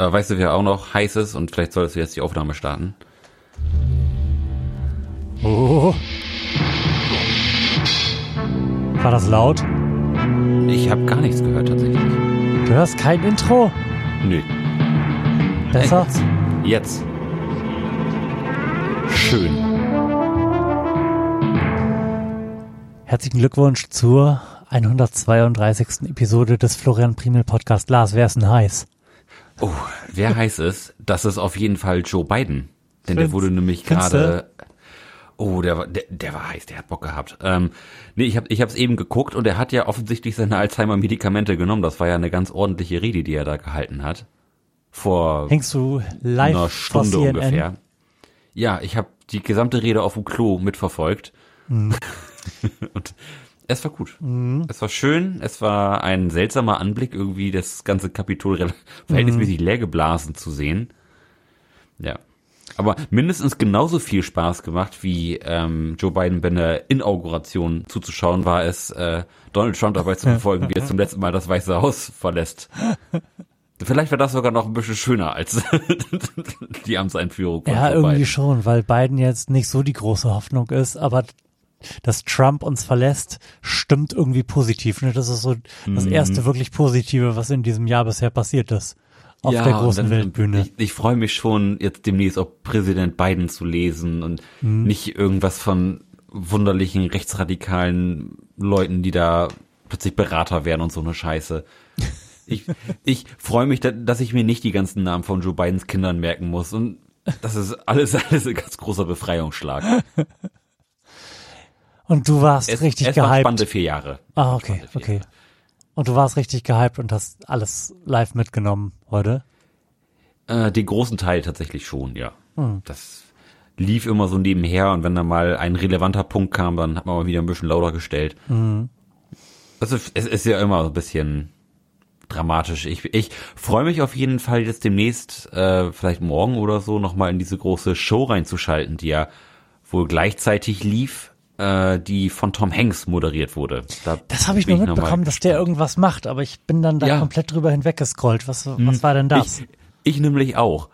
Äh, weißt du, wer auch noch heiß ist und vielleicht solltest du jetzt die Aufnahme starten? Oh. War das laut? Ich habe gar nichts gehört tatsächlich. Du hörst kein Intro? Nö. Besser? Jetzt. Schön. Herzlichen Glückwunsch zur 132. Episode des Florian Primel Podcast. Lars, wer ist denn heiß? Oh, wer heiß ist, das ist auf jeden Fall Joe Biden. Denn der Find's- wurde nämlich gerade. Oh, der, war- der, der war heiß, der hat Bock gehabt. Ähm, nee, ich habe ich hab's eben geguckt und er hat ja offensichtlich seine Alzheimer-Medikamente genommen. Das war ja eine ganz ordentliche Rede, die er da gehalten hat. Vor Hängst du live einer Stunde ungefähr. Ja, ich habe die gesamte Rede auf dem Klo mitverfolgt. Mhm. und es war gut. Es war schön, es war ein seltsamer Anblick, irgendwie das ganze Kapitol verhältnismäßig Mhm. leer geblasen zu sehen. Ja. Aber mindestens genauso viel Spaß gemacht, wie ähm, Joe Biden bei der Inauguration zuzuschauen, war es, äh, Donald Trump dabei zu verfolgen, wie er zum letzten Mal das Weiße Haus verlässt. Vielleicht war das sogar noch ein bisschen schöner als die Amtseinführung Ja, irgendwie Biden. schon, weil Biden jetzt nicht so die große Hoffnung ist, aber dass Trump uns verlässt, stimmt irgendwie positiv. Ne? Das ist so das Mhm. erste wirklich Positive, was in diesem Jahr bisher passiert ist. Auf der und großen dann- Weltbühne. Ich, ich freue mich schon, jetzt demnächst auch Präsident Biden zu lesen und Mhm. nicht irgendwas von wunderlichen rechtsradikalen Leuten, die da plötzlich Berater werden und so eine Scheiße. Ich, ich freue mich, da- dass ich mir nicht die ganzen Namen von Joe Bidens Kindern merken muss und das ist alles, alles ein ganz großer Befreiungsschlag. Und du warst Es, richtig es gehypt. spannende vier Jahre. Ah, okay, okay. Jahre. Und du warst richtig gehypt und hast alles live mitgenommen heute. Äh, den großen Teil tatsächlich schon, ja. Hm. Das lief immer so nebenher und wenn da mal ein relevanter Punkt kam, dann hat man mal wieder ein bisschen lauter gestellt. Mhm. Also es ist ja immer so ein bisschen dramatisch. Ich, ich freue mich auf jeden Fall jetzt demnächst, äh, vielleicht morgen oder so, nochmal in diese große Show reinzuschalten, die ja wohl gleichzeitig lief, äh, die von Tom Hanks moderiert wurde. Da Das habe ich nur mitbekommen, dass der irgendwas macht, aber ich bin dann da Ja. komplett drüber hinweggescrollt. Was, was war denn das? Ich, ich nämlich auch.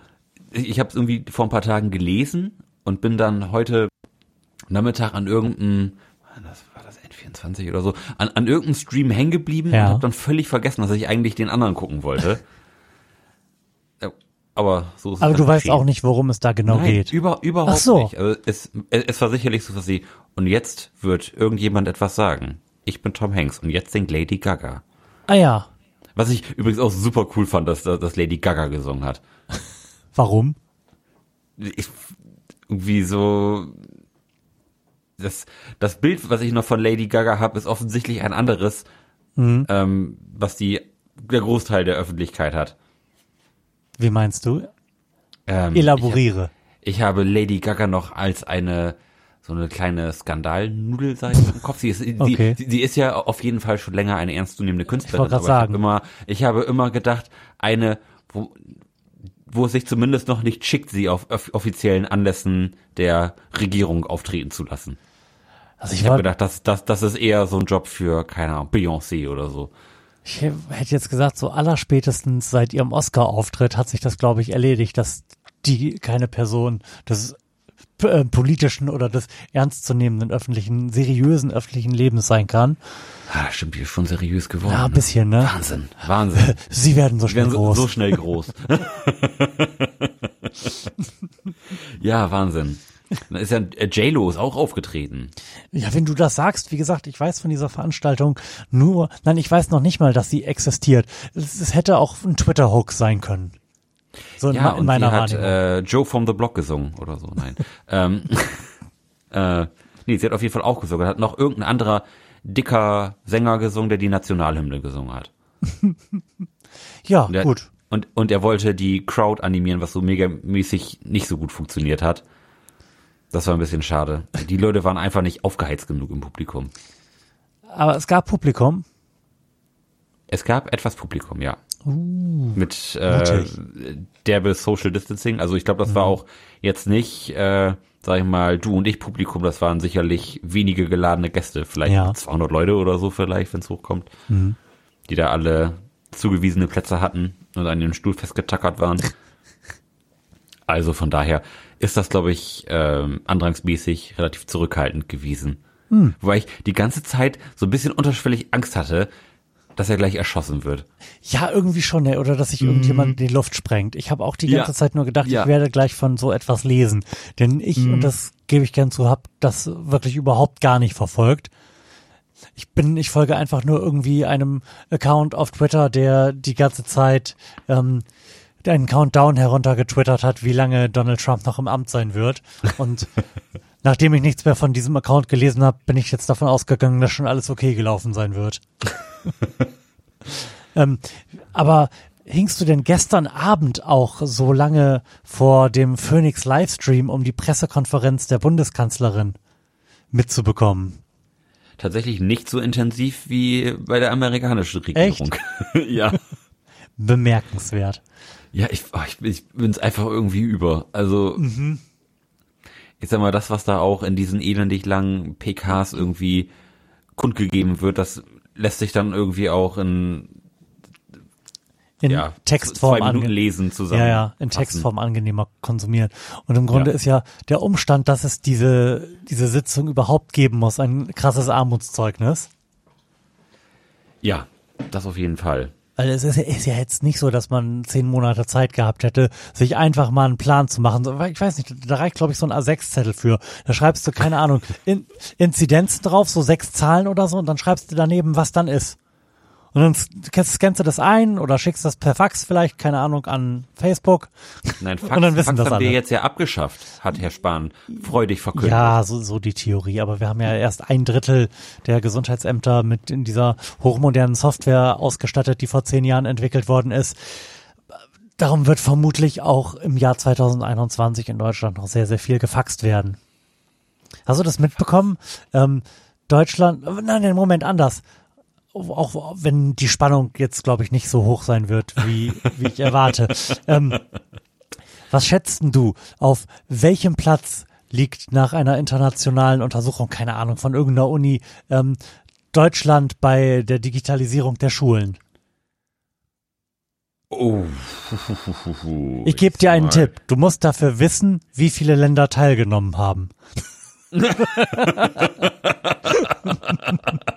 Ich, habe es irgendwie vor ein paar Tagen gelesen und bin dann heute Nachmittag an irgendeinem, das war das N24 oder so, an, an irgendeinem Stream hängen geblieben Ja. und habe dann völlig vergessen, dass ich eigentlich den anderen gucken wollte. Aber so ist es aber dann du weißt auch nicht, worum es da genau Nein, geht. Über, überhaupt so. nicht. Also es, es, es war sicherlich so, dass sie, und jetzt wird irgendjemand etwas sagen. Ich bin Tom Hanks und jetzt singt Lady Gaga. Ah ja, Was ich übrigens auch super cool fand, dass, dass Lady Gaga gesungen hat. warum? ich, irgendwie so das das Bild, was ich noch von Lady Gaga habe, ist offensichtlich ein anderes, Mhm. ähm, was die der Großteil der Öffentlichkeit hat. Wie meinst du? Ähm, Elaboriere. Ich, hab, ich habe Lady Gaga noch als eine so eine kleine Skandalnudelseite im Kopf. Sie ist, Okay. sie, sie ist ja auf jeden Fall schon länger eine ernstzunehmende Künstlerin. wollte grad aber ich sagen. habe immer, ich habe immer gedacht, eine, wo, wo es sich zumindest noch nicht schickt, sie auf off offiziellen Anlässen der Regierung auftreten zu lassen. Also Ich ich, habe gedacht, das, das, das ist eher so ein Job für, keine Ahnung, Beyoncé oder so. Ich hätte jetzt gesagt, so allerspätestens seit ihrem Oscar-Auftritt hat sich das, glaube ich, erledigt, dass die keine Person des äh, politischen oder des ernstzunehmenden öffentlichen, seriösen öffentlichen Lebens sein kann. Ah, stimmt, die ist schon seriös geworden. Ja, ein ne? bisschen, ne? Wahnsinn, Wahnsinn. Sie werden so Die schnell werden so, groß. so schnell groß. ja, Wahnsinn. Da ist ja äh, J-Lo ist auch aufgetreten. Ja, wenn du das sagst, wie gesagt, ich weiß von dieser Veranstaltung nur, nein, ich weiß noch nicht mal, dass sie existiert. Es, es hätte auch ein Twitter-Hoax sein können. So in, Ja, in und meiner sie hat äh, Joe from the Block gesungen oder so. Nein. ähm, äh, nee, sie hat auf jeden Fall auch gesungen. Hat noch irgendein anderer dicker Sänger gesungen, der die Nationalhymne gesungen hat. ja, Der, gut. Und, und er wollte die Crowd animieren, was so megamäßig nicht so gut funktioniert hat. Das war ein bisschen schade. Die Leute waren einfach nicht aufgeheizt genug im Publikum. Aber es gab Publikum. Es gab etwas Publikum, ja. Mit äh, derbe Social Distancing. Also ich glaube, das war auch jetzt nicht, äh, sag ich mal, du und ich Publikum. Das waren sicherlich wenige geladene Gäste. Vielleicht Ja. 200 Leute oder so vielleicht, wenn es hochkommt. Die da alle zugewiesene Plätze hatten. und an dem Stuhl festgetackert waren. Also von daher ist das, glaube ich, ähm, andrangsmäßig relativ zurückhaltend gewesen. Hm. Wobei ich die ganze Zeit so ein bisschen unterschwellig Angst hatte, dass er gleich erschossen wird. Ja, irgendwie schon, ne? oder dass sich irgendjemand in die Luft sprengt. Ich habe auch die ganze Ja. Zeit nur gedacht, Ja. ich werde gleich von so etwas lesen. Denn ich, und das gebe ich gern zu, habe das wirklich überhaupt gar nicht verfolgt. Ich bin, ich folge einfach nur irgendwie einem Account auf Twitter, der die ganze Zeit ähm, einen Countdown heruntergetwittert hat, wie lange Donald Trump noch im Amt sein wird. Und nachdem ich nichts mehr von diesem Account gelesen habe, bin ich jetzt davon ausgegangen, dass schon alles okay gelaufen sein wird. ähm, aber hingst du denn gestern Abend auch so lange vor dem Phoenix Livestream, um die Pressekonferenz der Bundeskanzlerin mitzubekommen? Tatsächlich nicht so intensiv wie bei der amerikanischen Regierung. ja. Bemerkenswert. Ja, ich, ich, ich bin's einfach irgendwie über. Also, ich sag mal, das, was da auch in diesen elendig langen PKs irgendwie kundgegeben wird, das lässt sich dann irgendwie auch in, In ja, Textform ange- lesen zusammen. Ja, ja, in. Textform angenehmer konsumieren. Und im Grunde Ja. ist ja der Umstand, dass es diese, diese Sitzung überhaupt geben muss, ein krasses Armutszeugnis. Ja, das auf jeden Fall. Weil es ist, ja- ist ja jetzt nicht so, dass man zehn Monate Zeit gehabt hätte, sich einfach mal einen Plan zu machen. Ich weiß nicht, da reicht, glaube ich, so ein A6-Zettel für. Da schreibst du, keine Ahnung, in, Inzidenzen drauf, so sechs Zahlen oder so, und dann schreibst du daneben, was dann ist. Und dann scannst, du das ein oder schickst das per Fax vielleicht, keine Ahnung, an Facebook. Nein, Fax, Und dann wissen Fax das haben wir alle. jetzt ja abgeschafft, hat Herr Spahn freudig verkündet. Ja, so, so die Theorie. Aber wir haben ja erst ein Drittel der Gesundheitsämter mit in dieser hochmodernen Software ausgestattet, die vor zehn Jahren entwickelt worden ist. Darum wird vermutlich auch im Jahr 2021 in Deutschland noch sehr, sehr viel gefaxt werden. Hast du das mitbekommen? Ähm, Deutschland, nein, nein, Moment, anders. Auch wenn die Spannung jetzt, glaube ich, nicht so hoch sein wird, wie, wie ich erwarte. Ähm, was schätzt denn du? Auf welchem Platz liegt nach einer internationalen Untersuchung, keine Ahnung, von irgendeiner Uni, ähm, Deutschland bei der Digitalisierung der Schulen? Oh. Ich gebe dir einen. Tipp. Du musst dafür wissen, wie viele Länder teilgenommen haben.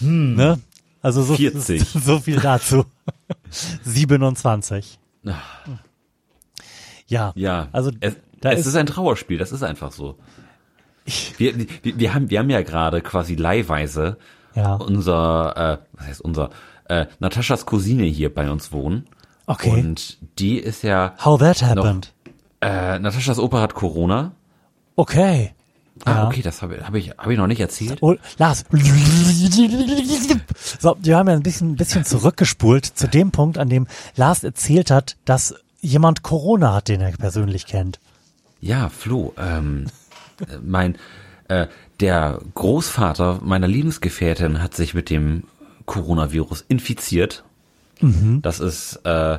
ne? Also so, 40. so viel dazu. 27. Ja, Ja, also es, es ist- ist, ein Trauerspiel, das ist einfach so. Wir, wir, wir, haben, wir haben ja gerade quasi leihweise ja, unser, äh, was heißt unser, äh, Nataschas Cousine hier bei uns wohnen. okay. Und die ist ja, How that happened. äh, Nataschas Opa hat Corona. Okay. Ah, okay, das habe hab ich, hab ich noch nicht erzählt. Oh, Lars. So, wir haben ja ein bisschen, ein bisschen zurückgespult zu dem Punkt, an dem Lars erzählt hat, dass jemand Corona hat, den er persönlich kennt. Ja, Flo, ähm, äh, mein, äh, der Großvater meiner Lebensgefährtin hat sich mit dem Coronavirus infiziert. Das ist äh,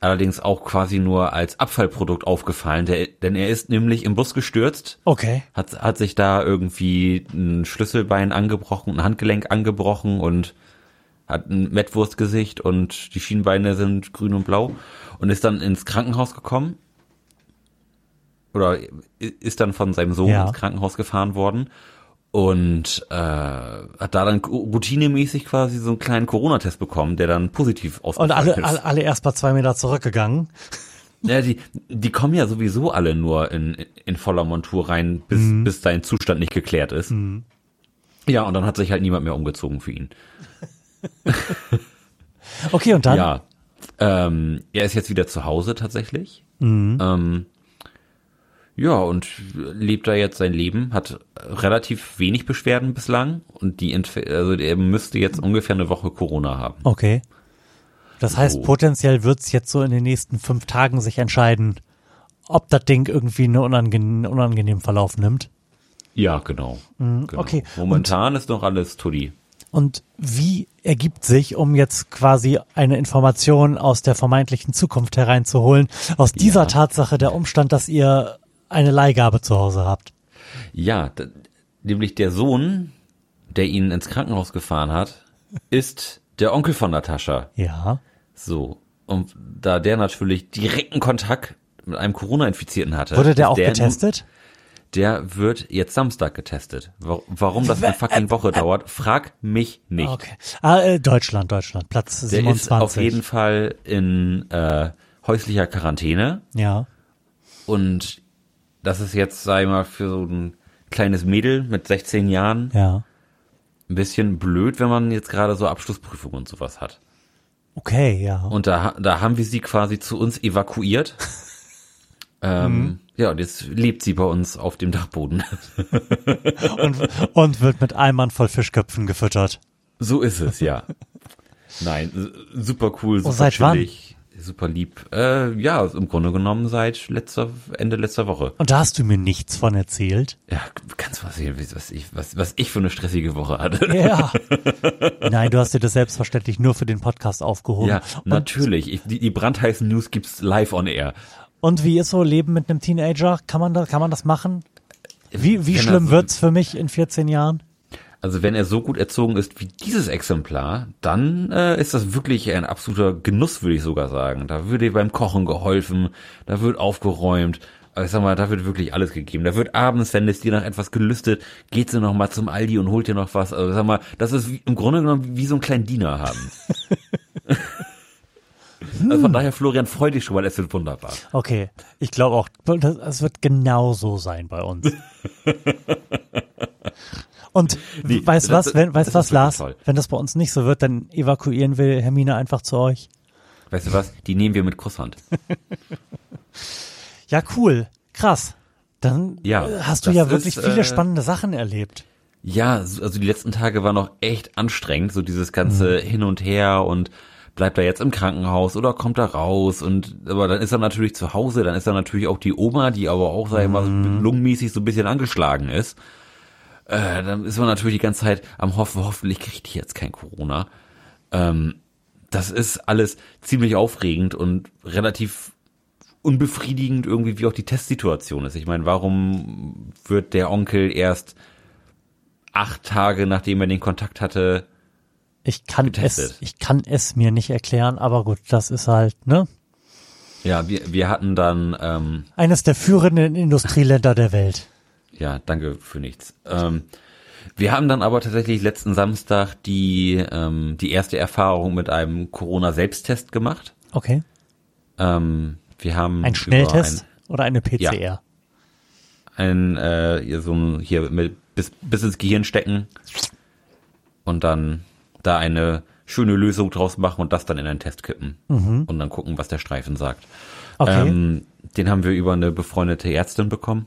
allerdings auch quasi nur als Abfallprodukt aufgefallen, der, denn er ist nämlich im Bus gestürzt, Okay. hat, hat sich da irgendwie ein Schlüsselbein angebrochen, ein Handgelenk angebrochen und hat ein Mettwurstgesicht und die Schienbeine sind grün und blau und ist dann ins Krankenhaus gekommen oder ist dann von seinem Sohn Ja. ins Krankenhaus gefahren worden und äh, hat da dann routinemäßig quasi so einen kleinen Corona-Test bekommen, der dann positiv Und ausgefallen alle, ist. alle, alle erst mal zwei Meter zurückgegangen. Ja, die, die kommen ja sowieso alle nur in, in voller Montur rein, bis, bis sein Zustand nicht geklärt ist. Ja, und dann hat sich halt niemand mehr umgezogen für ihn. Okay, und dann? Ja, ähm, er ist jetzt wieder zu Hause tatsächlich. Ähm, ja, und lebt da jetzt sein Leben, hat relativ wenig Beschwerden bislang und die, also er müsste jetzt ungefähr eine Woche Corona haben. Okay. Das heißt, So. potenziell wird's jetzt so in den nächsten fünf Tagen sich entscheiden, ob das Ding irgendwie einen unangenehmen, unangenehmen Verlauf nimmt. Ja, genau. genau. okay. Momentan ist noch alles Tuddi. Und wie ergibt sich, um jetzt quasi eine Information aus der vermeintlichen Zukunft hereinzuholen, aus dieser Ja. Tatsache der Umstand, dass ihr eine Leihgabe zu Hause habt? Ja, nämlich der Sohn, der ihn ins Krankenhaus gefahren hat, ist der Onkel von Natascha. Ja. So. Und da der natürlich direkten Kontakt mit einem Corona-Infizierten hatte. Wurde der auch getestet? Der wird jetzt Samstag getestet. Wa- Warum das eine fucking Woche dauert, frag mich nicht. Okay. Ah, äh, Deutschland, Deutschland, Platz Der 27. ist auf jeden Fall in äh, häuslicher Quarantäne. Ja. Und das ist jetzt, ich mal, für so ein kleines Mädel mit 16 Jahren Ja. ein bisschen blöd, wenn man jetzt gerade so Abschlussprüfungen und sowas hat. Okay, ja. Und da, da haben wir sie quasi zu uns evakuiert. ähm, Ja, und jetzt lebt sie bei uns auf dem Dachboden. Und, und wird mit Eimern voll Fischköpfen gefüttert. so ist es, ja. Nein, super cool, super Oh, seit wann? Super lieb. Äh, ja, im Grunde genommen seit letzter, Ende letzter Woche. Und da hast du mir nichts von erzählt. Ja, kannst du mal sehen, was ich, was, was ich für eine stressige Woche hatte. Ja. Nein, du hast dir das selbstverständlich nur für den Podcast aufgehoben. Ja, und, natürlich. Ich, die, die brandheißen News gibt's live on air. und wie ist so Leben mit einem Teenager? Kann man da, kann man das machen? Wie, wie Wenn schlimm so- wird's für mich in 14 Jahren? Also wenn er so gut erzogen ist wie dieses Exemplar, dann äh, ist das wirklich ein absoluter Genuss, würde ich sogar sagen. Da würde ihr beim Kochen geholfen, da wird aufgeräumt. Aber ich sag mal, da wird wirklich alles gegeben. Da wird abends, wenn es dir nach etwas gelüstet, geht sie noch mal zum Aldi und holt dir noch was. Also sag mal, das ist wie, im Grunde genommen wie so einen kleinen Diener haben. also von daher, Florian, freu dich schon mal, es wird wunderbar. Okay, ich glaube auch, es wird genau so sein bei uns. Und Nee, weißt du das- was, wenn, weißt was, Lars, toll. wenn das bei uns nicht so wird, dann evakuieren wir Hermine einfach zu euch. Weißt du was? Die nehmen wir mit Kusshand. Ja, cool, krass. Dann Ja, äh, hast du ja wirklich ist, viele äh, spannende Sachen erlebt. Ja, so- also die letzten Tage waren noch echt anstrengend, so dieses ganze Hin und Her und bleibt er jetzt im Krankenhaus oder kommt er raus und aber dann ist er natürlich zu Hause, dann ist er natürlich auch die Oma, die aber auch, sag ich mal, so lungenmäßig so ein bisschen angeschlagen ist. Äh, dann ist man natürlich die ganze Zeit am Hoffen, hoffentlich kriegt die jetzt kein Corona. Ähm, das ist alles ziemlich aufregend und relativ unbefriedigend irgendwie, wie auch die Testsituation ist. Ich meine, warum wird der Onkel erst acht Tage, nachdem er den Kontakt hatte, Ich kann es, getestet. ich kann es mir nicht erklären, aber gut, das ist halt, ne? ja, wir, wir hatten dann, ähm, Eines der führenden Industrieländer der Welt. Ja, danke für nichts. Ähm, wir haben dann aber tatsächlich letzten Samstag die, ähm, die erste Erfahrung mit einem Corona-Selbsttest gemacht. Okay. Ähm, wir haben Ein Schnelltest oder eine PCR? ein, ein äh, hier so ein, hier mit, bis, bis ins Gehirn stecken und dann da eine schöne Lösung draus machen und das dann in einen Test kippen und dann gucken, was der Streifen sagt. Okay. Ähm, den haben wir über eine befreundete Ärztin bekommen.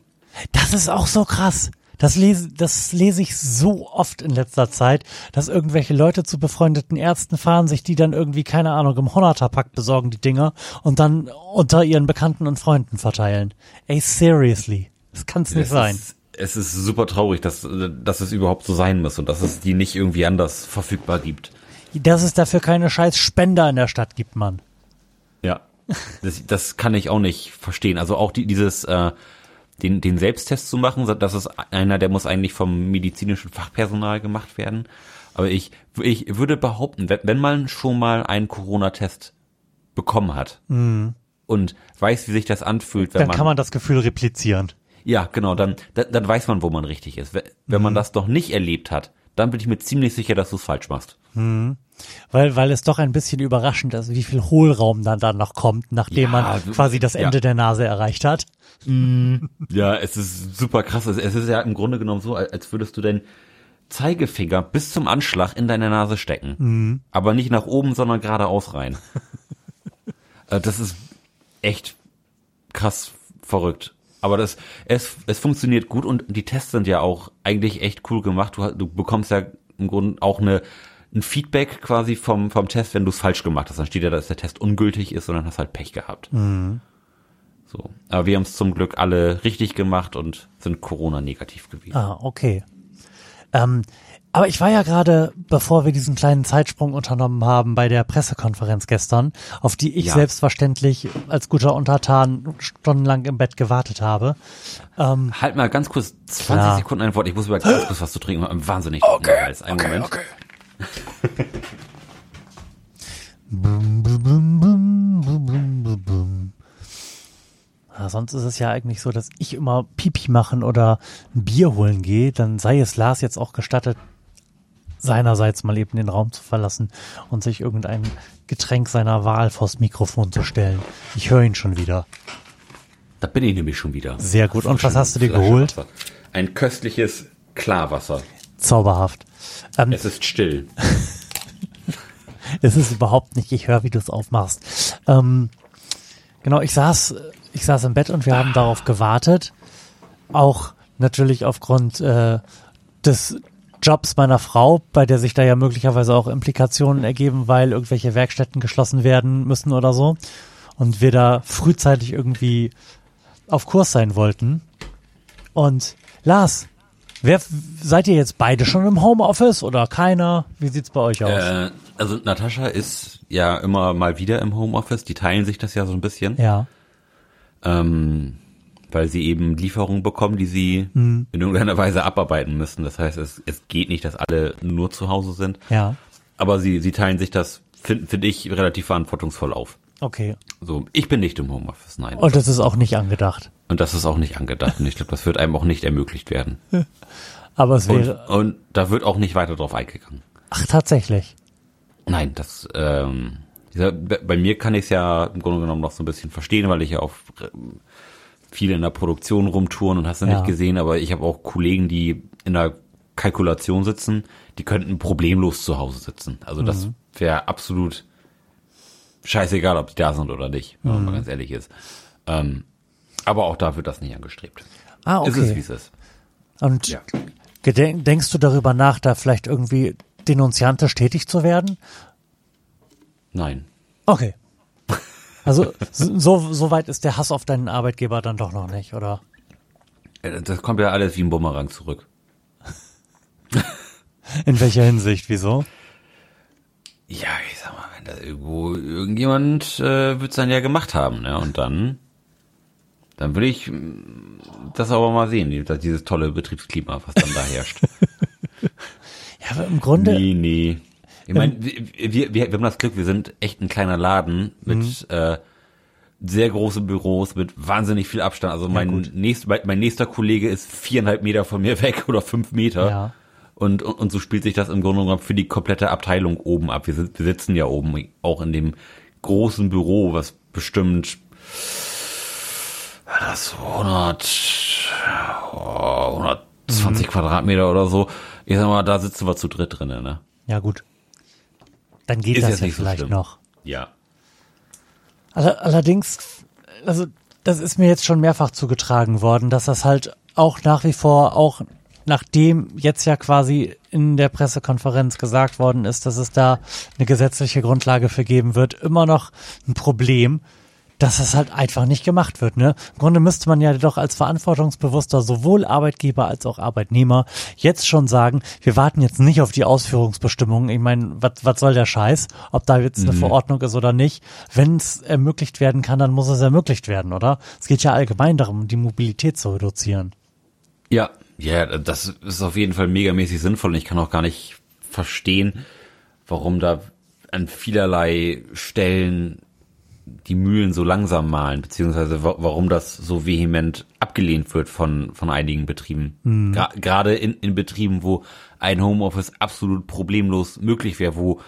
Das ist auch so krass. Das lese, das lese ich so oft in letzter Zeit, dass irgendwelche Leute zu befreundeten Ärzten fahren, sich die dann irgendwie, keine Ahnung, im Honnerterpack besorgen, die Dinger, und dann unter ihren Bekannten und Freunden verteilen. Ey, seriously. Das kann's nicht es sein. Ist, es ist super traurig, dass, dass es überhaupt so sein muss und dass es die nicht irgendwie anders verfügbar gibt. Dass es dafür keine scheiß Spender in der Stadt gibt, Mann. Ja. Das, das kann ich auch nicht verstehen. Also auch die, dieses, äh, den, den Selbsttest zu machen, das ist einer, der muss eigentlich vom medizinischen Fachpersonal gemacht werden. Aber ich, ich würde behaupten, wenn, wenn man schon mal einen Corona-Test bekommen hat und weiß, wie sich das anfühlt, wenn Dann man, kann man das Gefühl replizieren. ja, genau, dann, dann, dann weiß man, wo man richtig ist. Wenn, wenn man das noch nicht erlebt hat, dann bin ich mir ziemlich sicher, dass du es falsch machst. Weil, weil es doch ein bisschen überraschend ist, wie viel Hohlraum dann dann noch kommt, nachdem Ja, man quasi das ja. Ende der Nase erreicht hat. Ja, es ist super krass. Es ist ja im Grunde genommen so, als würdest du deinen Zeigefinger bis zum Anschlag in deine Nase stecken. Aber nicht nach oben, sondern geradeaus rein. Äh, das ist echt krass verrückt. Aber das, es, es funktioniert gut und die Tests sind ja auch eigentlich echt cool gemacht. Du, du bekommst ja im Grunde auch eine, ein Feedback quasi vom, vom Test, wenn du es falsch gemacht hast. Dann steht ja, dass der Test ungültig ist und dann hast halt Pech gehabt. So. Aber wir haben es zum Glück alle richtig gemacht und sind Corona-negativ gewesen. Ah, okay. Ähm, aber ich war ja gerade, bevor wir diesen kleinen Zeitsprung unternommen haben, bei der Pressekonferenz gestern, auf die ich Ja. selbstverständlich als guter Untertan stundenlang im Bett gewartet habe. Halt mal ganz kurz 20 Klar. Sekunden ein Wort. Ich muss über ganz kurz was zu trinken. Wahnsinnig okay. Einen Moment. Bum, bum, bum, bum, bum, bum, bum, bum. Ja, sonst ist es ja eigentlich so, dass ich immer Pipi machen oder ein Bier holen gehe. Dann sei es Lars jetzt auch gestattet, seinerseits mal eben den Raum zu verlassen und sich irgendein Getränk seiner Wahl vors Mikrofon zu stellen. Ich höre ihn schon wieder. Da bin ich nämlich schon wieder. Sehr gut. Und was hast du dir geholt? Ein köstliches Klarwasser. Zauberhaft. Ähm, Es ist still. Es ist überhaupt nicht, ich höre, wie du es aufmachst. Ähm, genau, ich saß, ich saß im Bett und wir haben darauf gewartet. Auch natürlich aufgrund äh, des Jobs meiner Frau, bei der sich da ja möglicherweise auch Implikationen ergeben, weil irgendwelche Werkstätten geschlossen werden müssen oder so. Und wir da frühzeitig irgendwie auf Kurs sein wollten. Und Lars, wer seid ihr jetzt beide schon im Homeoffice oder keiner? Wie sieht's bei euch aus? Äh, also Natascha ist ja immer mal wieder im Homeoffice. Die teilen sich das ja so ein bisschen. ja. ähm, weil sie eben Lieferungen bekommen, die sie Mhm. in irgendeiner Weise abarbeiten müssen. Das heißt, es, es geht nicht, dass alle nur zu Hause sind, Ja. aber sie, sie teilen sich das, finde find ich, relativ verantwortungsvoll auf. Okay. So, ich bin nicht im Homeoffice, nein. Und das ist auch nicht angedacht. Und das ist auch nicht angedacht. Und ich glaube, das wird einem auch nicht ermöglicht werden. Aber es Und, wäre. und da wird auch nicht weiter drauf eingegangen. Ach, tatsächlich. Nein, das, ähm, dieser, bei mir kann ich es ja im Grunde genommen noch so ein bisschen verstehen, weil ich ja auch ähm, viel in der Produktion rumtouren und hast du Ja. nicht gesehen, aber ich habe auch Kollegen, die in der Kalkulation sitzen, die könnten problemlos zu Hause sitzen. Also das Mhm. wäre absolut scheißegal, ob die da sind oder nicht, wenn Mhm. man mal ganz ehrlich ist. Ähm, aber auch da wird das nicht angestrebt. Ah, Ist es, wie okay. es ist. Und Ja. denkst du darüber nach, da vielleicht irgendwie denunziantisch tätig zu werden? Nein. Okay. Also so, so weit ist der Hass auf deinen Arbeitgeber dann doch noch nicht, oder? Äh, Das kommt ja alles wie ein Bumerang zurück. In welcher Hinsicht? Wieso? Ja, ich sag mal, irgendwo irgendjemand äh, wird's dann ja gemacht haben, ne? Und dann, dann will ich mm, das aber mal sehen, die- dieses tolle Betriebsklima, was dann da herrscht. Ja, aber im Grunde. nee, nee. Ich meine, wir, wir, wir haben das Glück, wir sind echt ein kleiner Laden mit äh, sehr großen Büros, mit wahnsinnig viel Abstand. Also mein, gut. nächst, mein, mein nächster Kollege ist viereinhalb Meter von mir weg oder fünf Meter. Ja. Und, und, und so spielt sich das im Grunde genommen für die komplette Abteilung oben ab. Wir, sit- wir sitzen ja oben auch in dem großen Büro, was bestimmt das so 100, oh, 120 Quadratmeter oder so. Ich sag mal, da sitzen wir zu dritt drinnen, ne? Ja, gut. Dann geht Ist das ja nicht so vielleicht schlimm. noch. Ja. Aller- Allerdings, also das ist mir jetzt schon mehrfach zugetragen worden, dass das halt auch nach wie vor, auch nachdem jetzt ja quasi in der Pressekonferenz gesagt worden ist, dass es da eine gesetzliche Grundlage für geben wird, immer noch ein Problem, dass das halt einfach nicht gemacht wird. Ne? Im Grunde müsste man ja doch als verantwortungsbewusster sowohl Arbeitgeber als auch Arbeitnehmer jetzt schon sagen, wir warten jetzt nicht auf die Ausführungsbestimmungen. Ich meine, was was soll der Scheiß? Ob da jetzt eine Verordnung ist oder nicht. Wenn es ermöglicht werden kann, dann muss es ermöglicht werden, oder? Es geht ja allgemein darum, die Mobilität zu reduzieren. Ja, ja, das ist auf jeden Fall megamäßig sinnvoll und ich kann auch gar nicht verstehen, warum da an vielerlei Stellen die Mühlen so langsam malen, beziehungsweise wa warum das so vehement abgelehnt wird von, von einigen Betrieben. Gra Gerade in, in Betrieben, wo ein Homeoffice absolut problemlos möglich wäre, wo,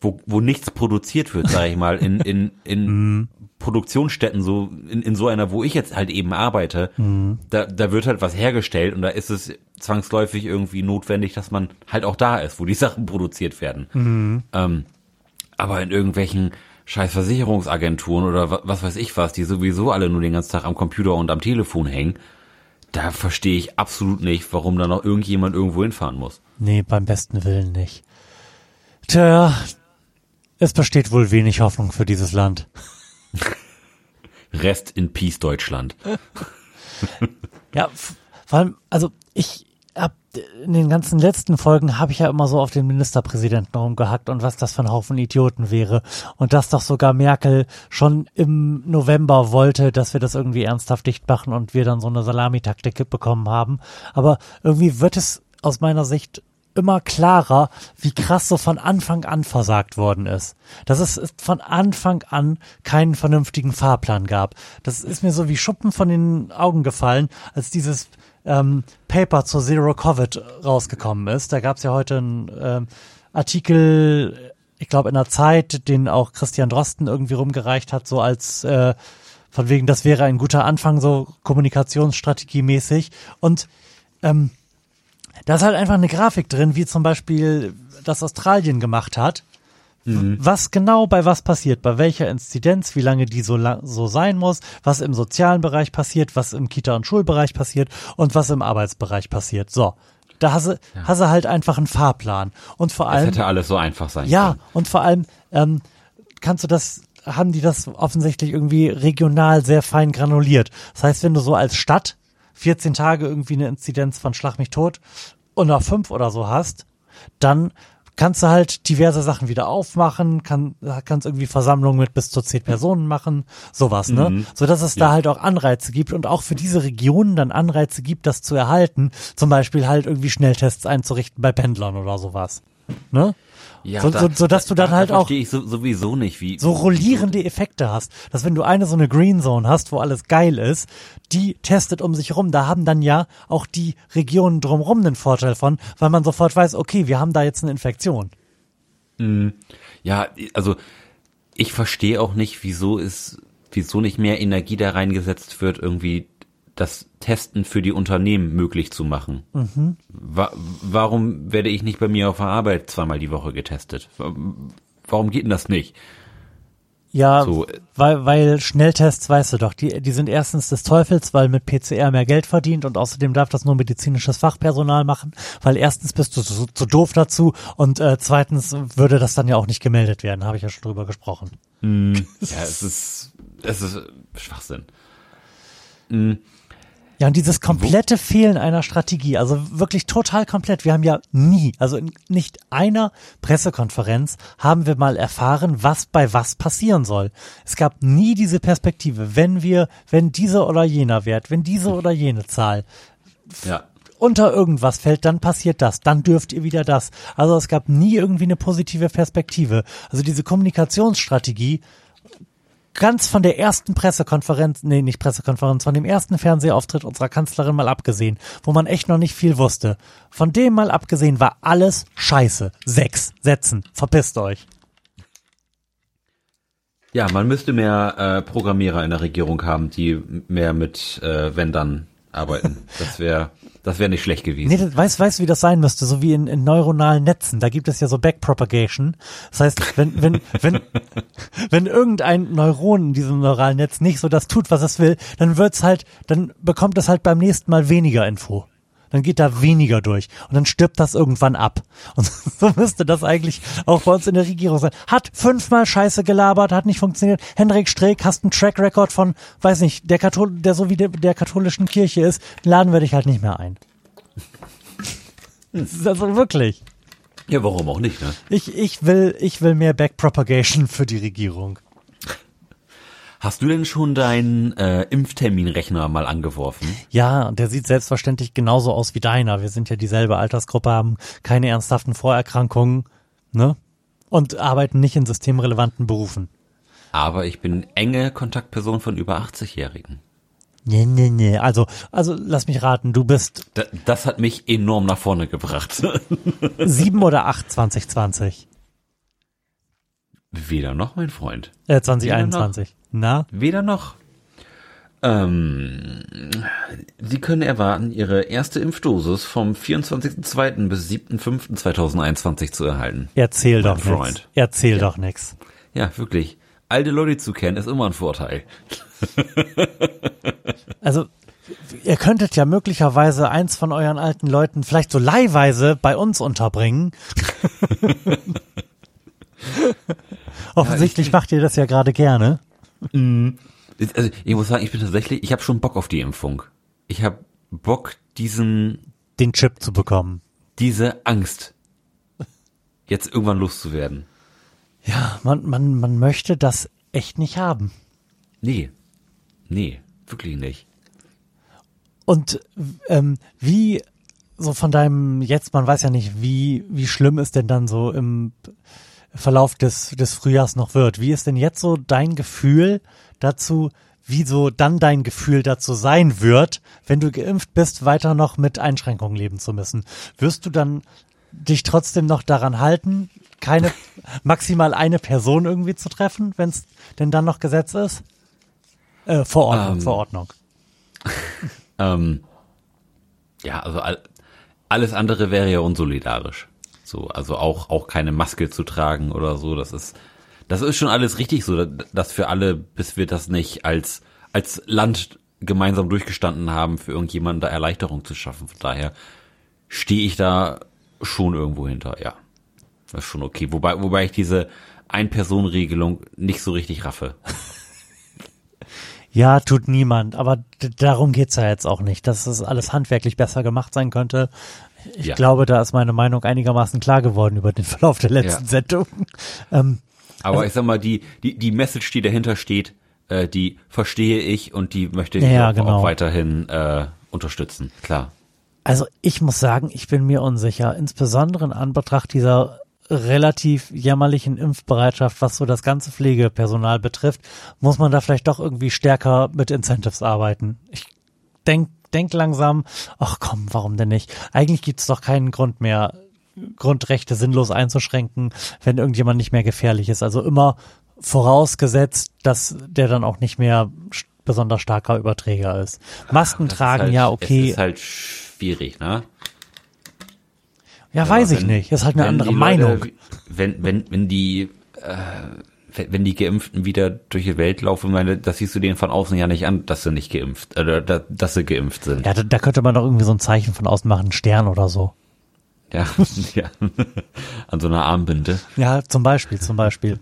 wo, wo nichts produziert wird, sage ich mal, in, in, in Produktionsstätten, so in, in so einer, wo ich jetzt halt eben arbeite, da, da wird halt was hergestellt und da ist es zwangsläufig irgendwie notwendig, dass man halt auch da ist, wo die Sachen produziert werden. Ähm, aber in irgendwelchen scheiß Versicherungsagenturen oder wa- was weiß ich was, die sowieso alle nur den ganzen Tag am Computer und am Telefon hängen, da verstehe ich absolut nicht, warum da noch irgendjemand irgendwo hinfahren muss. Nee, beim besten Willen nicht. Tja, es besteht wohl wenig Hoffnung für dieses Land. Rest in Peace Deutschland. Ja, vor allem, also ich hab in den ganzen letzten Folgen habe ich ja immer so auf den Ministerpräsidenten rumgehackt und was das für ein Haufen Idioten wäre. Und dass doch sogar Merkel schon im November wollte, dass wir das irgendwie ernsthaft dicht machen und wir dann so eine Salamitaktik bekommen haben. Aber irgendwie wird es aus meiner Sicht immer klarer, wie krass so von Anfang an versagt worden ist. Dass es von Anfang an keinen vernünftigen Fahrplan gab. Das ist mir so wie Schuppen von den Augen gefallen, als dieses ähm, Paper zur Zero Covid rausgekommen ist. Da gab es ja heute einen ähm, Artikel, ich glaube in der Zeit, den auch Christian Drosten irgendwie rumgereicht hat, so als äh, von wegen, das wäre ein guter Anfang, so Kommunikationsstrategie mäßig. Und ähm, da ist halt einfach eine Grafik drin, wie zum Beispiel das Australien gemacht hat. Mhm. Was genau bei was passiert, bei welcher Inzidenz, wie lange die so, lang, so sein muss, was im sozialen Bereich passiert, was im Kita- und Schulbereich passiert und was im Arbeitsbereich passiert. So. Da hast du, ja. hast du halt einfach einen Fahrplan. Und vor allem. Das hätte alles so einfach sein Ja, können. und vor allem, ähm, kannst du das, haben die das offensichtlich irgendwie regional sehr fein granuliert. Das heißt, wenn du so als Stadt 14 Tage irgendwie eine Inzidenz von Schlag mich tot und nach fünf oder so hast, dann kannst du halt diverse Sachen wieder aufmachen, kann, kannst irgendwie Versammlungen mit bis zu zehn Personen machen, sowas, ne? Mhm. So dass es ja. da halt auch Anreize gibt und auch für diese Regionen dann Anreize gibt, das zu erhalten, zum Beispiel halt irgendwie Schnelltests einzurichten bei Pendlern oder sowas, ne? Ja, so, da, so, so dass du dann da, halt da auch ich so, sowieso nicht, wie so rollierende Effekte hast, dass wenn du eine so eine Green Zone hast, wo alles geil ist, die testet um sich rum, da haben dann ja auch die Regionen drumherum einen Vorteil von, weil man sofort weiß, okay, wir haben da jetzt eine Infektion. Mhm. Ja, also ich verstehe auch nicht, wieso ist wieso nicht mehr Energie da reingesetzt wird, irgendwie das Testen für die Unternehmen möglich zu machen. Mhm. Wa warum werde ich nicht bei mir auf der Arbeit zweimal die Woche getestet? Warum geht denn das nicht? Ja, so. weil, weil Schnelltests, weißt du doch, die, die sind erstens des Teufels, weil mit PCR mehr Geld verdient und außerdem darf das nur medizinisches Fachpersonal machen, weil erstens bist du zu, zu doof dazu und äh, zweitens würde das dann ja auch nicht gemeldet werden, habe ich ja schon drüber gesprochen. Mm, ja, es ist, es ist Schwachsinn. Mm. Ja, und dieses komplette Fehlen einer Strategie, also wirklich total komplett. Wir haben ja nie, also in nicht einer Pressekonferenz haben wir mal erfahren, was bei was passieren soll. Es gab nie diese Perspektive, wenn wir, wenn dieser oder jener Wert, wenn diese oder jene Zahl ja. unter irgendwas fällt, dann passiert das, dann dürft ihr wieder das. Also es gab nie irgendwie eine positive Perspektive. Also diese Kommunikationsstrategie ganz von der ersten Pressekonferenz, nee, nicht Pressekonferenz, von dem ersten Fernsehauftritt unserer Kanzlerin mal abgesehen, wo man echt noch nicht viel wusste. Von dem mal abgesehen war alles scheiße. Sechs Sätzen. Verpisst euch. Ja, man müsste mehr äh, Programmierer in der Regierung haben, die mehr mit äh, wenn dann arbeiten. Das wäre das wäre nicht schlecht gewesen. Nee, weißt, weißt, wie das sein müsste? So wie in, in neuronalen Netzen. Da gibt es ja so Backpropagation. Das heißt, wenn, wenn, wenn, wenn irgendein Neuron in diesem neuralen Netz nicht so das tut, was es will, dann wird's halt, dann bekommt es halt beim nächsten Mal weniger Info dann geht da weniger durch und dann stirbt das irgendwann ab. Und so müsste das eigentlich auch bei uns in der Regierung sein. Hat fünfmal Scheiße gelabert, hat nicht funktioniert. Henrik Streeck, hast einen Track Record von, weiß nicht, der Kathol der so wie der, der katholischen Kirche ist, laden wir dich halt nicht mehr ein. Das ist also wirklich. Ja, warum auch nicht, ne? Ich, ich will, ich will mehr Backpropagation für die Regierung. Hast du denn schon deinen äh, Impfterminrechner mal angeworfen? Ja, der sieht selbstverständlich genauso aus wie deiner. Wir sind ja dieselbe Altersgruppe, haben keine ernsthaften Vorerkrankungen, ne? Und arbeiten nicht in systemrelevanten Berufen. Aber ich bin enge Kontaktperson von über 80-Jährigen. Nee, nee, nee. Also, also lass mich raten, du bist. Das, das hat mich enorm nach vorne gebracht. Sieben oder acht 2020? Weder noch, mein Freund. Äh, 2021. Na? Weder noch. Ähm, Sie können erwarten, Ihre erste Impfdosis vom 24.02. bis 7.05.2021 zu erhalten. Erzähl doch Freund. Nix. Erzähl ja. doch nix. Ja, wirklich. Alte Leute zu kennen ist immer ein Vorteil. also, ihr könntet ja möglicherweise eins von euren alten Leuten vielleicht so leihweise bei uns unterbringen. Offensichtlich ja, ich, macht ihr das ja gerade gerne. Mhm. Also ich muss sagen, ich bin tatsächlich, ich habe schon Bock auf die Impfung. Ich habe Bock, diesen den Chip zu bekommen. Diese Angst, jetzt irgendwann loszuwerden. Ja, man, man, man möchte das echt nicht haben. Nee. Nee, wirklich nicht. Und ähm, wie so von deinem jetzt, man weiß ja nicht, wie, wie schlimm es denn dann so im Verlauf des, des Frühjahrs noch wird. Wie ist denn jetzt so dein Gefühl dazu, wie so dann dein Gefühl dazu sein wird, wenn du geimpft bist, weiter noch mit Einschränkungen leben zu müssen? Wirst du dann dich trotzdem noch daran halten, keine maximal eine Person irgendwie zu treffen, wenn es denn dann noch Gesetz ist? Äh, Verordnung, Ähm. Verordnung. Ähm, ja, also all, alles andere wäre ja unsolidarisch. So, also auch auch keine Maske zu tragen oder so, das ist das ist schon alles richtig so, dass für alle, bis wir das nicht als als Land gemeinsam durchgestanden haben, für irgendjemanden da Erleichterung zu schaffen. Von daher stehe ich da schon irgendwo hinter, ja. Das ist schon okay. Wobei, wobei ich diese Ein-Personen-Regelung nicht so richtig raffe. Ja, tut niemand, aber darum geht's ja jetzt auch nicht, dass es alles handwerklich besser gemacht sein könnte. Ich Ja. glaube, da ist meine Meinung einigermaßen klar geworden über den Verlauf der letzten Ja. Sendung. Ähm, Aber ich sag mal, die, die, die Message, die dahinter steht, äh, die verstehe ich und die möchte ich Ja, auch, genau. auch weiterhin äh, unterstützen. Klar. Also ich muss sagen, ich bin mir unsicher, insbesondere in Anbetracht dieser relativ jämmerlichen Impfbereitschaft, was so das ganze Pflegepersonal betrifft, muss man da vielleicht doch irgendwie stärker mit Incentives arbeiten. Ich denk, denk langsam, ach komm, warum denn nicht? Eigentlich gibt's doch keinen Grund mehr, Grundrechte sinnlos einzuschränken, wenn irgendjemand nicht mehr gefährlich ist. Also immer vorausgesetzt, dass der dann auch nicht mehr besonders starker Überträger ist. Masken Das ist tragen, halt, ja, okay. Es ist halt schwierig, ne? Ja, Aber weiß ich wenn- nicht. Ist halt eine andere die Meinung. Leute, wenn, wenn, wenn die, äh, wenn die Geimpften wieder durch die Welt laufen, meine, das siehst du denen von außen ja nicht an, dass sie nicht geimpft, äh, da- dass sie geimpft sind. Ja, da, da könnte man doch irgendwie so ein Zeichen von außen machen, einen Stern oder so. Ja, ja. An so einer Armbinde. Ja, zum Beispiel, zum Beispiel.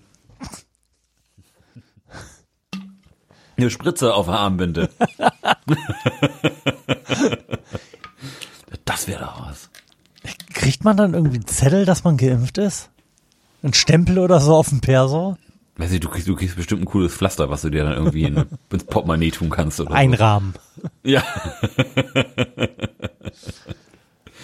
Eine Spritze auf der Armbinde. das wäre doch was. Kriegt man dann irgendwie einen Zettel, dass man geimpft ist? Ein Stempel oder so auf dem Perso? Weiß ich, du kriegst, du kriegst bestimmt ein cooles Pflaster, was du dir dann irgendwie in, ins Portemonnaie tun kannst oder Einrahmen. so. Ja.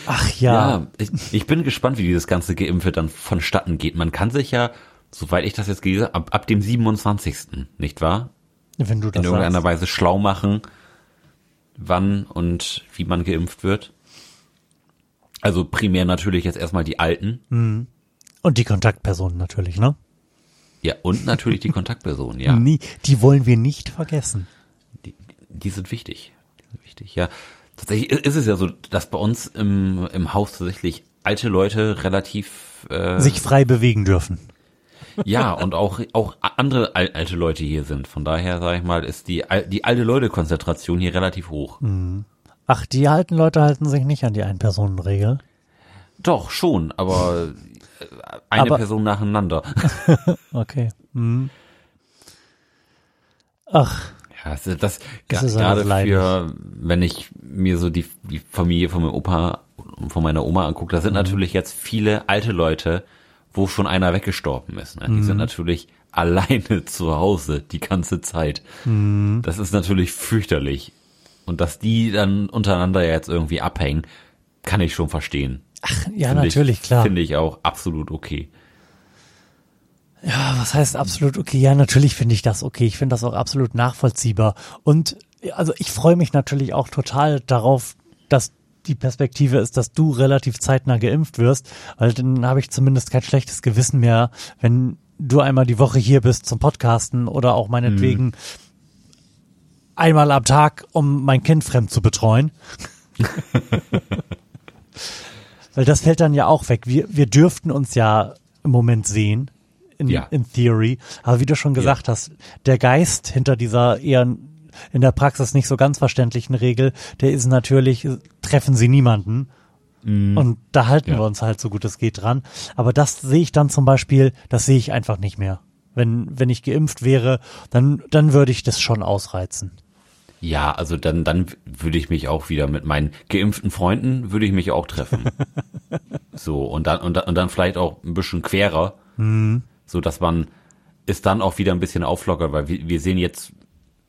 Ach ja. Ja, ich, ich bin gespannt, wie dieses ganze Geimpfe dann vonstatten geht. Man kann sich ja, soweit ich das jetzt gelesen habe, ab, ab dem 27. nicht wahr? Wenn du das In irgendeiner sagst. Weise schlau machen, wann und wie man geimpft wird. Also primär natürlich jetzt erstmal die Alten. Und die Kontaktpersonen natürlich, ne? Ja, und natürlich die Kontaktpersonen, ja. Nie, die wollen wir nicht vergessen. Die, die sind wichtig. Die sind wichtig, ja. Tatsächlich ist es ja so, dass bei uns im, im Haus tatsächlich alte Leute relativ äh, Sich frei bewegen dürfen. ja und auch auch andere al- alte Leute hier sind. Von daher sage ich mal, ist die die alte Leute Konzentration hier relativ hoch. Ach, die alten Leute halten sich nicht an die Ein-Personen-Regel. Doch schon, aber eine Aber- Person nacheinander. Okay. Hm. Ach, Ja, also das Das ist gerade für, wenn ich mir so die, die Familie von meinem Opa und von meiner Oma angucke, da Mhm. sind natürlich jetzt viele alte Leute, wo schon einer weggestorben ist. Ne? Die Mhm. sind natürlich alleine zu Hause die ganze Zeit. Mhm. Das ist natürlich fürchterlich. Und dass die dann untereinander jetzt irgendwie abhängen, kann ich schon verstehen. Ja, Finde natürlich, ich, klar. Finde ich auch absolut okay. Ja, was heißt absolut okay? Ja, natürlich finde ich das okay. Ich finde das auch absolut nachvollziehbar. Und also ich freue mich natürlich auch total darauf, dass die Perspektive ist, dass du relativ zeitnah geimpft wirst, weil dann habe ich zumindest kein schlechtes Gewissen mehr, wenn du einmal die Woche hier bist zum Podcasten oder auch meinetwegen einmal am Tag, um mein Kind fremd zu betreuen. Weil das fällt dann ja auch weg. Wir, wir dürften uns ja im Moment sehen, in, Ja. in Theory. Aber wie du schon gesagt hast, der Geist hinter dieser eher in der Praxis nicht so ganz verständlichen Regel, der ist natürlich, treffen sie niemanden. Und da halten Ja. wir uns halt so gut es geht dran. Aber das sehe ich dann zum Beispiel, das sehe ich einfach nicht mehr. Wenn, wenn ich geimpft wäre, dann, dann würde ich das schon ausreizen. Ja, also dann, dann würde ich mich auch wieder mit meinen geimpften Freunden würde ich mich auch treffen. so, und dann, und dann, und dann vielleicht auch ein bisschen querer, so dass man es dann auch wieder ein bisschen auflockert, weil wir, wir sehen jetzt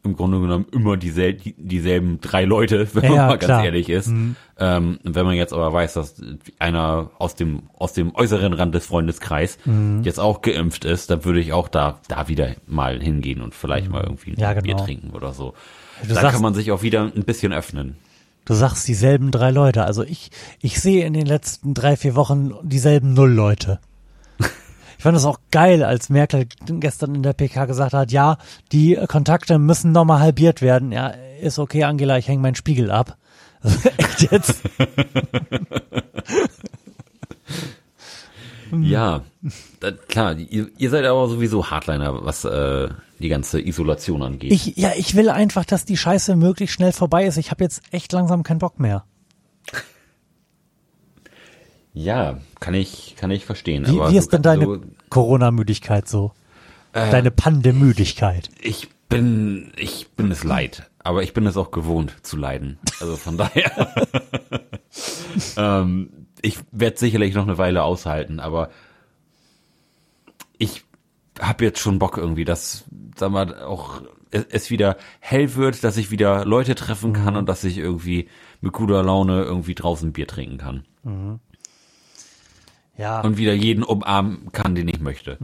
im Grunde genommen immer diesel die, dieselben drei Leute, wenn Ja, man mal klar. ganz ehrlich ist. Ähm, wenn man jetzt aber weiß, dass einer aus dem aus dem äußeren Rand des Freundeskreis Mhm. jetzt auch geimpft ist, dann würde ich auch da da wieder mal hingehen und vielleicht mal irgendwie ein Ja, Bier genau. trinken oder so. Du Dann sagst- kann man sich auch wieder ein bisschen öffnen. Du sagst dieselben drei Leute. Also ich, ich sehe in den letzten drei, vier Wochen dieselben null Leute. Ich fand es auch geil, als Merkel gestern in der PK gesagt hat, ja, die Kontakte müssen nochmal halbiert werden. Ja, ist okay, Angela, ich hänge meinen Spiegel ab. Also echt jetzt? Ja, da, klar, ihr, ihr seid aber sowieso Hardliner, was äh, die ganze Isolation angeht. Ich, ja, ich will einfach, dass die Scheiße möglichst schnell vorbei ist. Ich habe jetzt echt langsam keinen Bock mehr. ja, kann ich kann ich verstehen. Wie, aber wie ist denn deine so, Corona-Müdigkeit so? deine Pandemüdigkeit? Ich bin, ich bin es leid, aber ich bin es auch gewohnt zu leiden. Also von daher, ähm, ich werde sicherlich noch eine Weile aushalten, aber ich habe jetzt schon Bock irgendwie, dass, sag mal, auch es, es wieder hell wird, dass ich wieder Leute treffen kann und dass ich irgendwie mit guter Laune irgendwie draußen Bier trinken kann Ja. und wieder jeden umarmen kann, den ich möchte.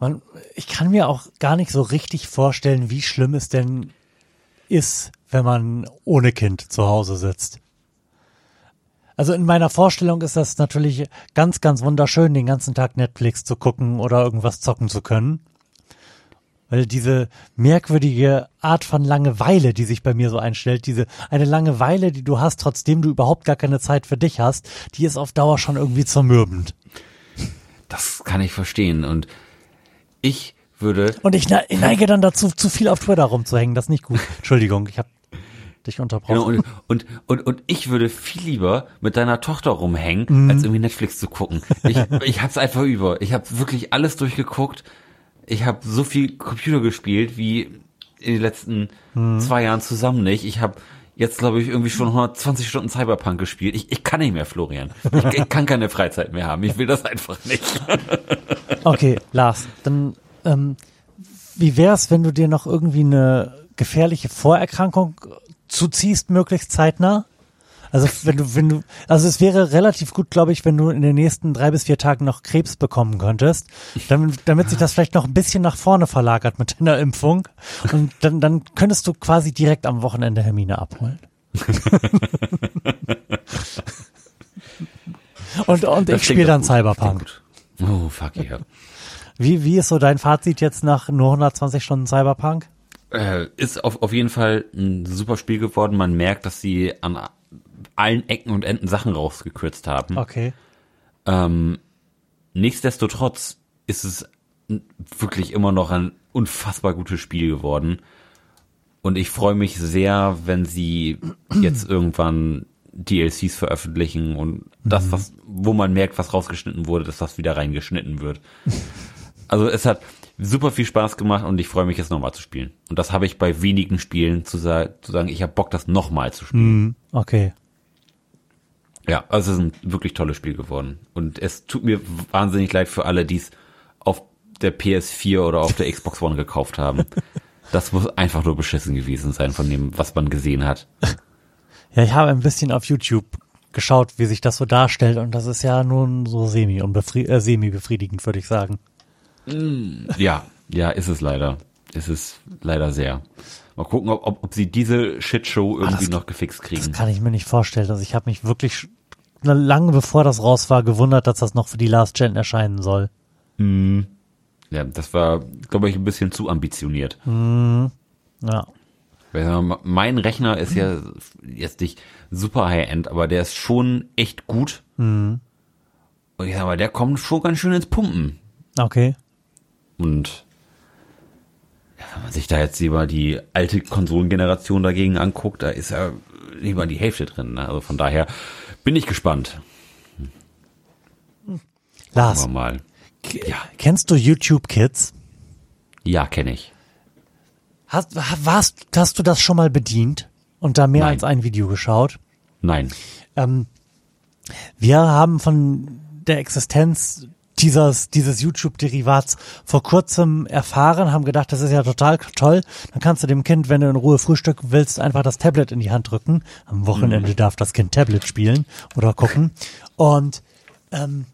Man, ich kann mir auch gar nicht so richtig vorstellen, wie schlimm es denn ist, wenn man ohne Kind zu Hause sitzt. Also in meiner Vorstellung ist das natürlich ganz, ganz wunderschön, den ganzen Tag Netflix zu gucken oder irgendwas zocken zu können. Weil diese merkwürdige Art von Langeweile, die sich bei mir so einstellt, diese eine Langeweile, die du hast, trotzdem du überhaupt gar keine Zeit für dich hast, die ist auf Dauer schon irgendwie zermürbend. Das kann ich verstehen und ich würde Und ich ne- ich neige dann dazu, zu viel auf Twitter rumzuhängen. Das ist nicht gut. Entschuldigung, ich habe dich Genau, unterbrochen. und, und, und, und ich würde viel lieber mit deiner Tochter rumhängen, Mhm. als irgendwie Netflix zu gucken. Ich, ich hab's einfach über. Ich habe wirklich alles durchgeguckt. Ich habe so viel Computer gespielt wie in den letzten Mhm. zwei Jahren zusammen nicht. Ich habe jetzt, glaube ich, irgendwie schon 120 Stunden Cyberpunk gespielt. Ich, ich kann nicht mehr, Florian. Ich, ich kann keine Freizeit mehr haben. Ich will das einfach nicht. Okay, Lars, dann ähm, wie wär's, wenn du dir noch irgendwie eine gefährliche Vorerkrankung zuziehst, möglichst zeitnah? Also wenn du, wenn du, also es wäre relativ gut, glaube ich, wenn du in den nächsten drei bis vier Tagen noch Krebs bekommen könntest, damit, damit sich das vielleicht noch ein bisschen nach vorne verlagert mit deiner Impfung. Und dann, dann könntest du quasi direkt am Wochenende Hermine abholen. und, und Das ich spiele dann gut. Cyberpunk. Oh, fuck yeah. Wie, wie ist so dein Fazit jetzt nach nur 120 Stunden Cyberpunk? Äh, ist auf, auf jeden Fall ein super Spiel geworden. Man merkt, dass sie an allen Ecken und Enden Sachen rausgekürzt haben. Okay. Ähm, nichtsdestotrotz ist es wirklich immer noch ein unfassbar gutes Spiel geworden. Und ich freue mich sehr, wenn sie jetzt irgendwann DLCs veröffentlichen und das, was, wo man merkt, was rausgeschnitten wurde, dass das wieder reingeschnitten wird. Also es hat super viel Spaß gemacht und ich freue mich jetzt nochmal zu spielen. Und das habe ich bei wenigen Spielen zu, sa zu sagen, ich habe Bock, das nochmal zu spielen. Hm, okay. Ja, also es ist ein wirklich tolles Spiel geworden. Und es tut mir wahnsinnig leid für alle, die es auf der PS4 oder auf der Xbox One gekauft haben. Das muss einfach nur beschissen gewesen sein von dem, was man gesehen hat. Ja, ich habe ein bisschen auf YouTube geschaut, wie sich das so darstellt und das ist ja nun so semi äh, semi befriedigend, würde ich sagen. Ja, ja, ist es leider. Ist es leider sehr. Mal gucken, ob, ob, ob sie diese Shitshow irgendwie das- noch gefixt Das kriegen. kann ich mir nicht vorstellen. Also ich habe mich wirklich lange bevor das raus war gewundert, dass das noch für die Last Gen erscheinen soll. Ja, das war, glaube ich, ein bisschen zu ambitioniert. Ja. Wir mal, Mein Rechner ist ja jetzt nicht super High-End, aber der ist schon echt gut. Und ich sag mal, der kommt schon ganz schön ins Pumpen. Okay. Und ja, wenn man sich da jetzt lieber die alte Konsolengeneration dagegen anguckt, da ist ja nicht mal die Hälfte drin. Ne? Also von daher bin ich gespannt. Lars, Aber mal. k- kennst du YouTube Kids? Ja, kenne ich. Hast, ha- warst, hast du das schon mal bedient und da mehr Nein. als ein Video geschaut? Nein. Ähm, wir haben von der Existenz dieses, dieses YouTube-Derivats vor kurzem erfahren, haben gedacht, das ist ja total toll. Dann kannst du dem Kind, wenn du in Ruhe frühstücken willst, einfach das Tablet in die Hand drücken. Am Wochenende darf das Kind Tablet spielen oder gucken. Und ähm,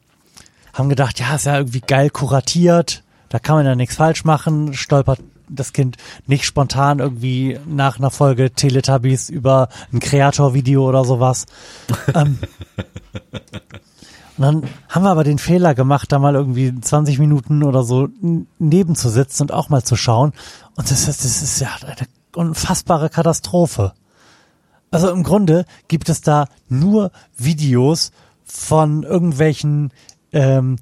haben gedacht, ja, ist ja irgendwie geil kuratiert, da kann man ja nichts falsch machen, stolpert das Kind nicht spontan irgendwie nach einer Folge Teletubbies über ein Kreator-Video oder sowas. ähm, und dann haben wir aber den Fehler gemacht, da mal irgendwie 20 Minuten oder so neben zu sitzen und auch mal zu schauen. Und das ist, das ist ja eine unfassbare Katastrophe. Also im Grunde gibt es da nur Videos von irgendwelchen ähm,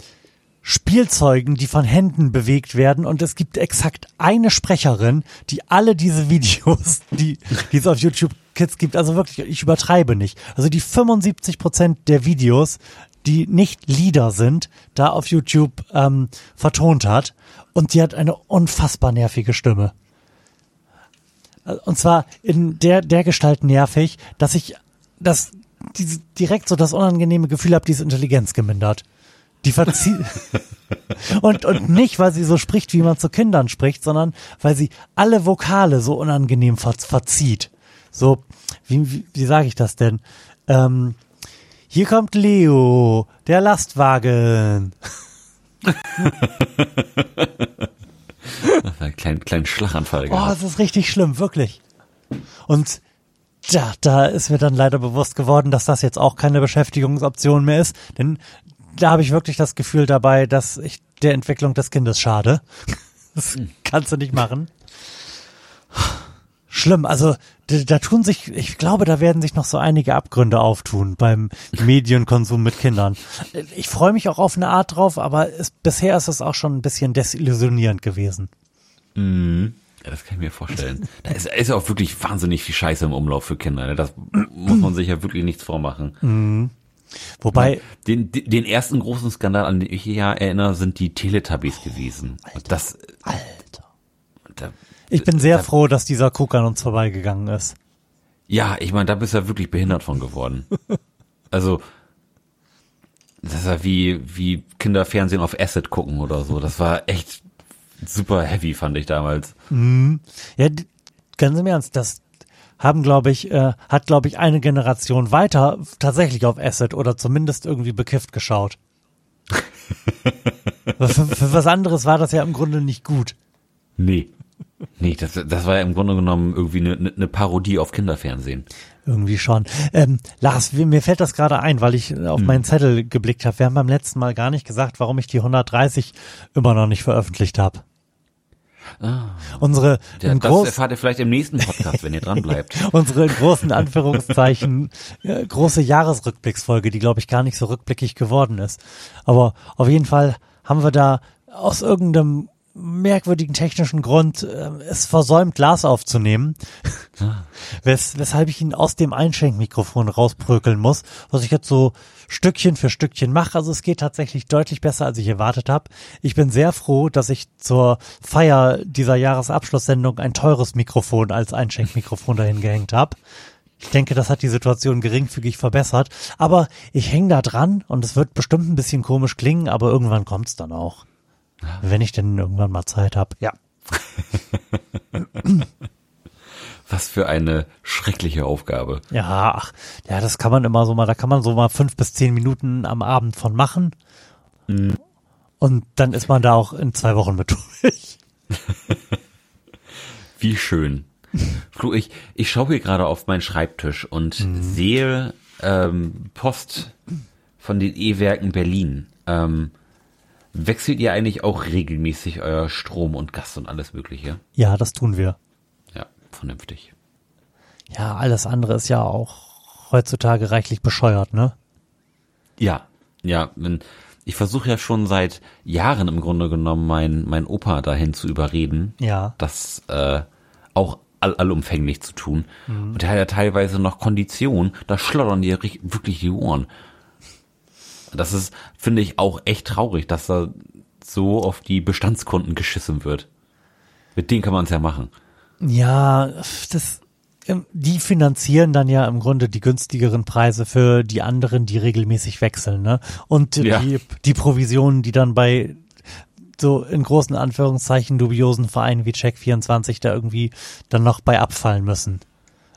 Spielzeugen, die von Händen bewegt werden und es gibt exakt eine Sprecherin, die alle diese Videos, die, die es auf YouTube Kids gibt, also wirklich, ich übertreibe nicht. Also die 75 Prozent der Videos, die nicht Lieder sind, da auf YouTube ähm, vertont hat und die hat eine unfassbar nervige Stimme. Und zwar in der, der Gestalt nervig, dass ich das die, direkt so das unangenehme Gefühl habe, die ist Intelligenz gemindert. Die verzieht. und, und nicht, weil sie so spricht, wie man zu Kindern spricht, sondern weil sie alle Vokale so unangenehm ver verzieht. So, wie, wie, wie sage ich das denn? Ähm, hier kommt Leo, der Lastwagen. ein kleinen, kleinen Schlaganfall gehabt. Oh, das ist richtig schlimm, wirklich. Und ja, da ist mir dann leider bewusst geworden, dass das jetzt auch keine Beschäftigungsoption mehr ist, denn da habe ich wirklich das Gefühl dabei, dass ich der Entwicklung des Kindes schade. Das kannst du nicht machen. Schlimm, also da, da tun sich, ich glaube, da werden sich noch so einige Abgründe auftun beim Medienkonsum mit Kindern. Ich freue mich auch auf eine Art drauf, aber es, bisher ist es auch schon ein bisschen desillusionierend gewesen. Mhm. Ja, das kann ich mir vorstellen. Da ist, ist auch wirklich wahnsinnig viel Scheiße im Umlauf für Kinder. Ne? Das muss man sich ja wirklich nichts vormachen. Mhm. Wobei. Den, den ersten großen Skandal, an den ich ja erinnere, sind die Teletubbies oh, gewesen. Alter, das, Alter. Da, ich bin sehr da, froh, dass dieser Cook an uns vorbeigegangen ist. Ja, ich meine, da bist du ja wirklich behindert von geworden. also, das ist ja wie, wie Kinderfernsehen auf Acid gucken oder so. Das war echt super heavy, fand ich damals. Mhm. Ja, ganz im Ernst, das, haben, glaube ich, äh, hat, glaube ich, eine Generation weiter tatsächlich auf Acid oder zumindest irgendwie bekifft geschaut. für, für was anderes war das ja im Grunde nicht gut. Nee. Nee, das, das war ja im Grunde genommen irgendwie eine, eine Parodie auf Kinderfernsehen. Irgendwie schon. Ähm, Lars, mir fällt das gerade ein, weil ich auf hm. meinen Zettel geblickt habe. Wir haben beim letzten Mal gar nicht gesagt, warum ich die 130 immer noch nicht veröffentlicht habe. Ah. Unsere ja, das groß, erfahrt ihr vielleicht im nächsten Podcast, wenn ihr dran bleibt. unsere in großen Anführungszeichen äh, große Jahresrückblicksfolge, die glaube ich gar nicht so rückblickig geworden ist. Aber auf jeden Fall haben wir da aus irgendeinem merkwürdigen technischen Grund äh, es versäumt, Glas aufzunehmen, ah. Wes weshalb ich ihn aus dem Einschenkmikrofon rausprökeln muss, was ich jetzt so Stückchen für Stückchen mache. Also es geht tatsächlich deutlich besser, als ich erwartet habe. Ich bin sehr froh, dass ich zur Feier dieser Jahresabschlusssendung ein teures Mikrofon als Einschenkmikrofon dahin gehängt habe. Ich denke, das hat die Situation geringfügig verbessert. Aber ich hänge da dran und es wird bestimmt ein bisschen komisch klingen, aber irgendwann kommt's dann auch. Wenn ich denn irgendwann mal Zeit habe. Ja. Was für eine schreckliche Aufgabe. Ja, ach, ja, das kann man immer so mal, da kann man so mal fünf bis zehn Minuten am Abend von machen. Mhm. Und dann ist man da auch in zwei Wochen mit durch. Wie schön. Flo, ich, ich schaue hier gerade auf meinen Schreibtisch und mhm. sehe ähm, Post von den E-Werken Berlin. Ähm, wechselt ihr eigentlich auch regelmäßig euer Strom und Gas und alles Mögliche? Ja, das tun wir vernünftig. Ja, alles andere ist ja auch heutzutage reichlich bescheuert, ne? Ja, ja. Ich versuche ja schon seit Jahren im Grunde genommen mein, mein Opa dahin zu überreden, ja. das äh, auch all, allumfänglich zu tun. Mhm. Und er hat ja teilweise noch Konditionen, da schlottern dir wirklich die Ohren. Das ist, finde ich, auch echt traurig, dass da so auf die Bestandskunden geschissen wird. Mit denen kann man es ja machen. Ja, das, ähm, die finanzieren dann ja im Grunde die günstigeren Preise für die anderen, die regelmäßig wechseln, ne? Und Ja. die, die Provisionen, die dann bei so in großen Anführungszeichen dubiosen Vereinen wie Check24 da irgendwie dann noch bei abfallen müssen.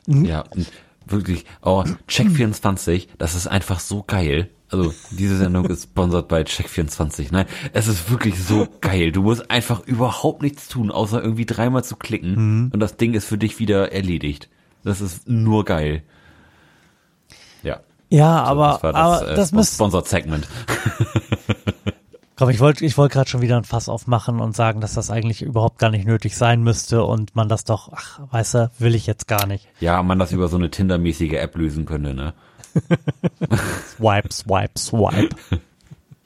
Ja, und wirklich, oh, Check24, das ist einfach so geil. Also, diese Sendung ist sponsert bei Check24, ne? Es ist wirklich so geil. Du musst einfach überhaupt nichts tun, außer irgendwie dreimal zu klicken und das Ding ist für dich wieder erledigt. Das ist nur geil. Ja. Ja, So, aber das war aber das, äh, das müsste Sponsored Segment. Komm, ich wollte ich wollte gerade schon wieder ein Fass aufmachen und sagen, dass das eigentlich überhaupt gar nicht nötig sein müsste und man das doch, ach, weißt du, will ich jetzt gar nicht. Ja, man das über so eine Tinder-mäßige App lösen könnte, ne? Swipe, swipe, swipe.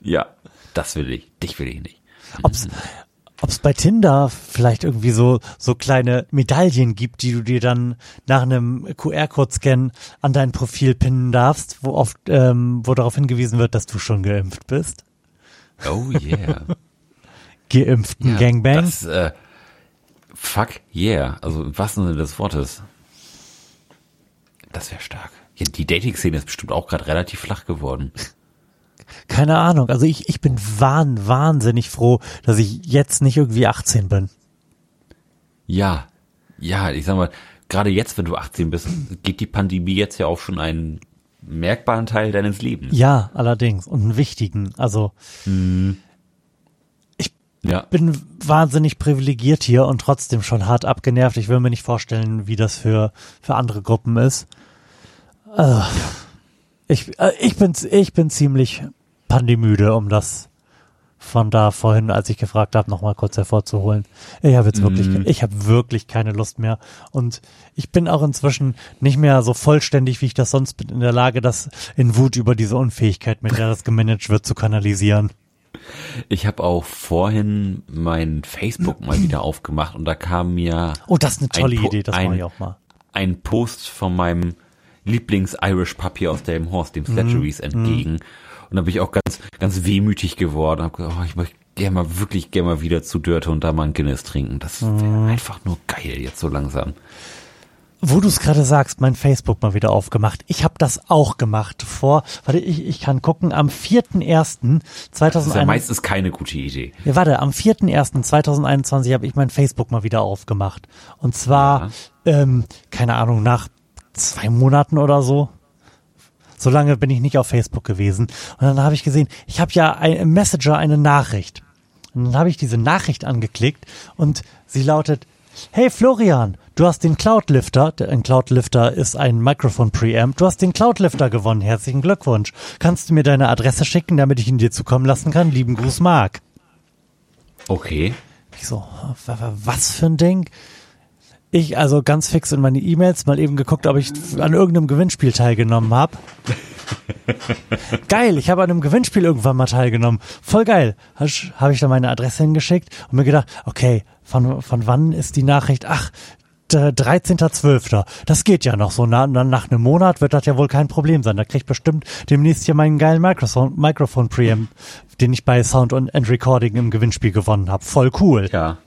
Ja, das will ich. Dich will ich nicht. Ob's, ob's bei Tinder vielleicht irgendwie so, so kleine Medaillen gibt, die du dir dann nach einem QR-Code-Scan an dein Profil pinnen darfst, wo oft, ähm, wo darauf hingewiesen wird, dass du schon geimpft bist. Oh yeah. Geimpften Ja, Gangbang. Das, äh, fuck yeah. Also im wahrsten Sinne des Wortes. Das wäre stark. Ja, die Dating-Szene ist bestimmt auch gerade relativ flach geworden. Keine Ahnung. Also ich, ich bin wahn, wahnsinnig froh, dass ich jetzt nicht irgendwie 18 bin. Ja, ja, ich sag mal, gerade jetzt, wenn du 18 bist, geht die Pandemie jetzt ja auch schon einen merkbaren Teil deines Lebens. Ja, allerdings. Und einen wichtigen. Also Ja. bin wahnsinnig privilegiert hier und trotzdem schon hart abgenervt. Ich will mir nicht vorstellen, wie das für, für andere Gruppen ist. Äh, ich, äh, ich bin, ich bin ziemlich pandemüde, um das von da vorhin, als ich gefragt habe, nochmal kurz hervorzuholen. Ich habe jetzt wirklich, ich habe wirklich keine Lust mehr. Und ich bin auch inzwischen nicht mehr so vollständig, wie ich das sonst bin, in der Lage, das in Wut über diese Unfähigkeit, mit der das gemanagt wird, zu kanalisieren. Ich habe auch vorhin mein Facebook mal wieder aufgemacht und da kam mir Oh, das ist eine tolle ein Idee, das ein- mache ich auch mal. ein Post von meinem Lieblings-Irish Puppy aus dem Horst, dem Slatteries, entgegen. Und da bin ich auch ganz, ganz wehmütig geworden. Hab gesagt, oh, ich möchte gerne mal, wirklich gerne mal wieder zu Dörte und da mal ein Guinness trinken. Das wäre einfach nur geil jetzt so langsam. Wo du es gerade sagst, mein Facebook mal wieder aufgemacht. Ich habe das auch gemacht vor, warte, ich, ich kann gucken, am 4.1.2021. Das ist ja meistens keine gute Idee. Ja, warte, am 4.1.2021 habe ich mein Facebook mal wieder aufgemacht. Und zwar, ähm, keine Ahnung, nach zwei Monaten oder so. So lange bin ich nicht auf Facebook gewesen. Und dann habe ich gesehen, ich habe ja im Messenger eine Nachricht. Und dann habe ich diese Nachricht angeklickt und sie lautet, Hey Florian, du hast den Cloudlifter, ein Cloudlifter ist ein Mikrofon-Preamp, du hast den Cloudlifter gewonnen, herzlichen Glückwunsch. Kannst du mir deine Adresse schicken, damit ich ihn dir zukommen lassen kann? Lieben Gruß, Marc. Okay. Ich so, wa- wa- was für ein Ding? Ich also ganz fix in meine E-Mails mal eben geguckt, ob ich an irgendeinem Gewinnspiel teilgenommen habe. geil, ich habe an einem Gewinnspiel irgendwann mal teilgenommen. Voll geil. Habe ich da meine Adresse hingeschickt und mir gedacht, okay, von, von wann ist die Nachricht? Ach, d- 13.12. Das geht ja noch so. Na, na, nach einem Monat wird das ja wohl kein Problem sein. Da krieg ich bestimmt demnächst hier meinen geilen Mikrofon, Mikrofon Preamp, den ich bei Sound und and Recording im Gewinnspiel gewonnen habe. Voll cool. Ja.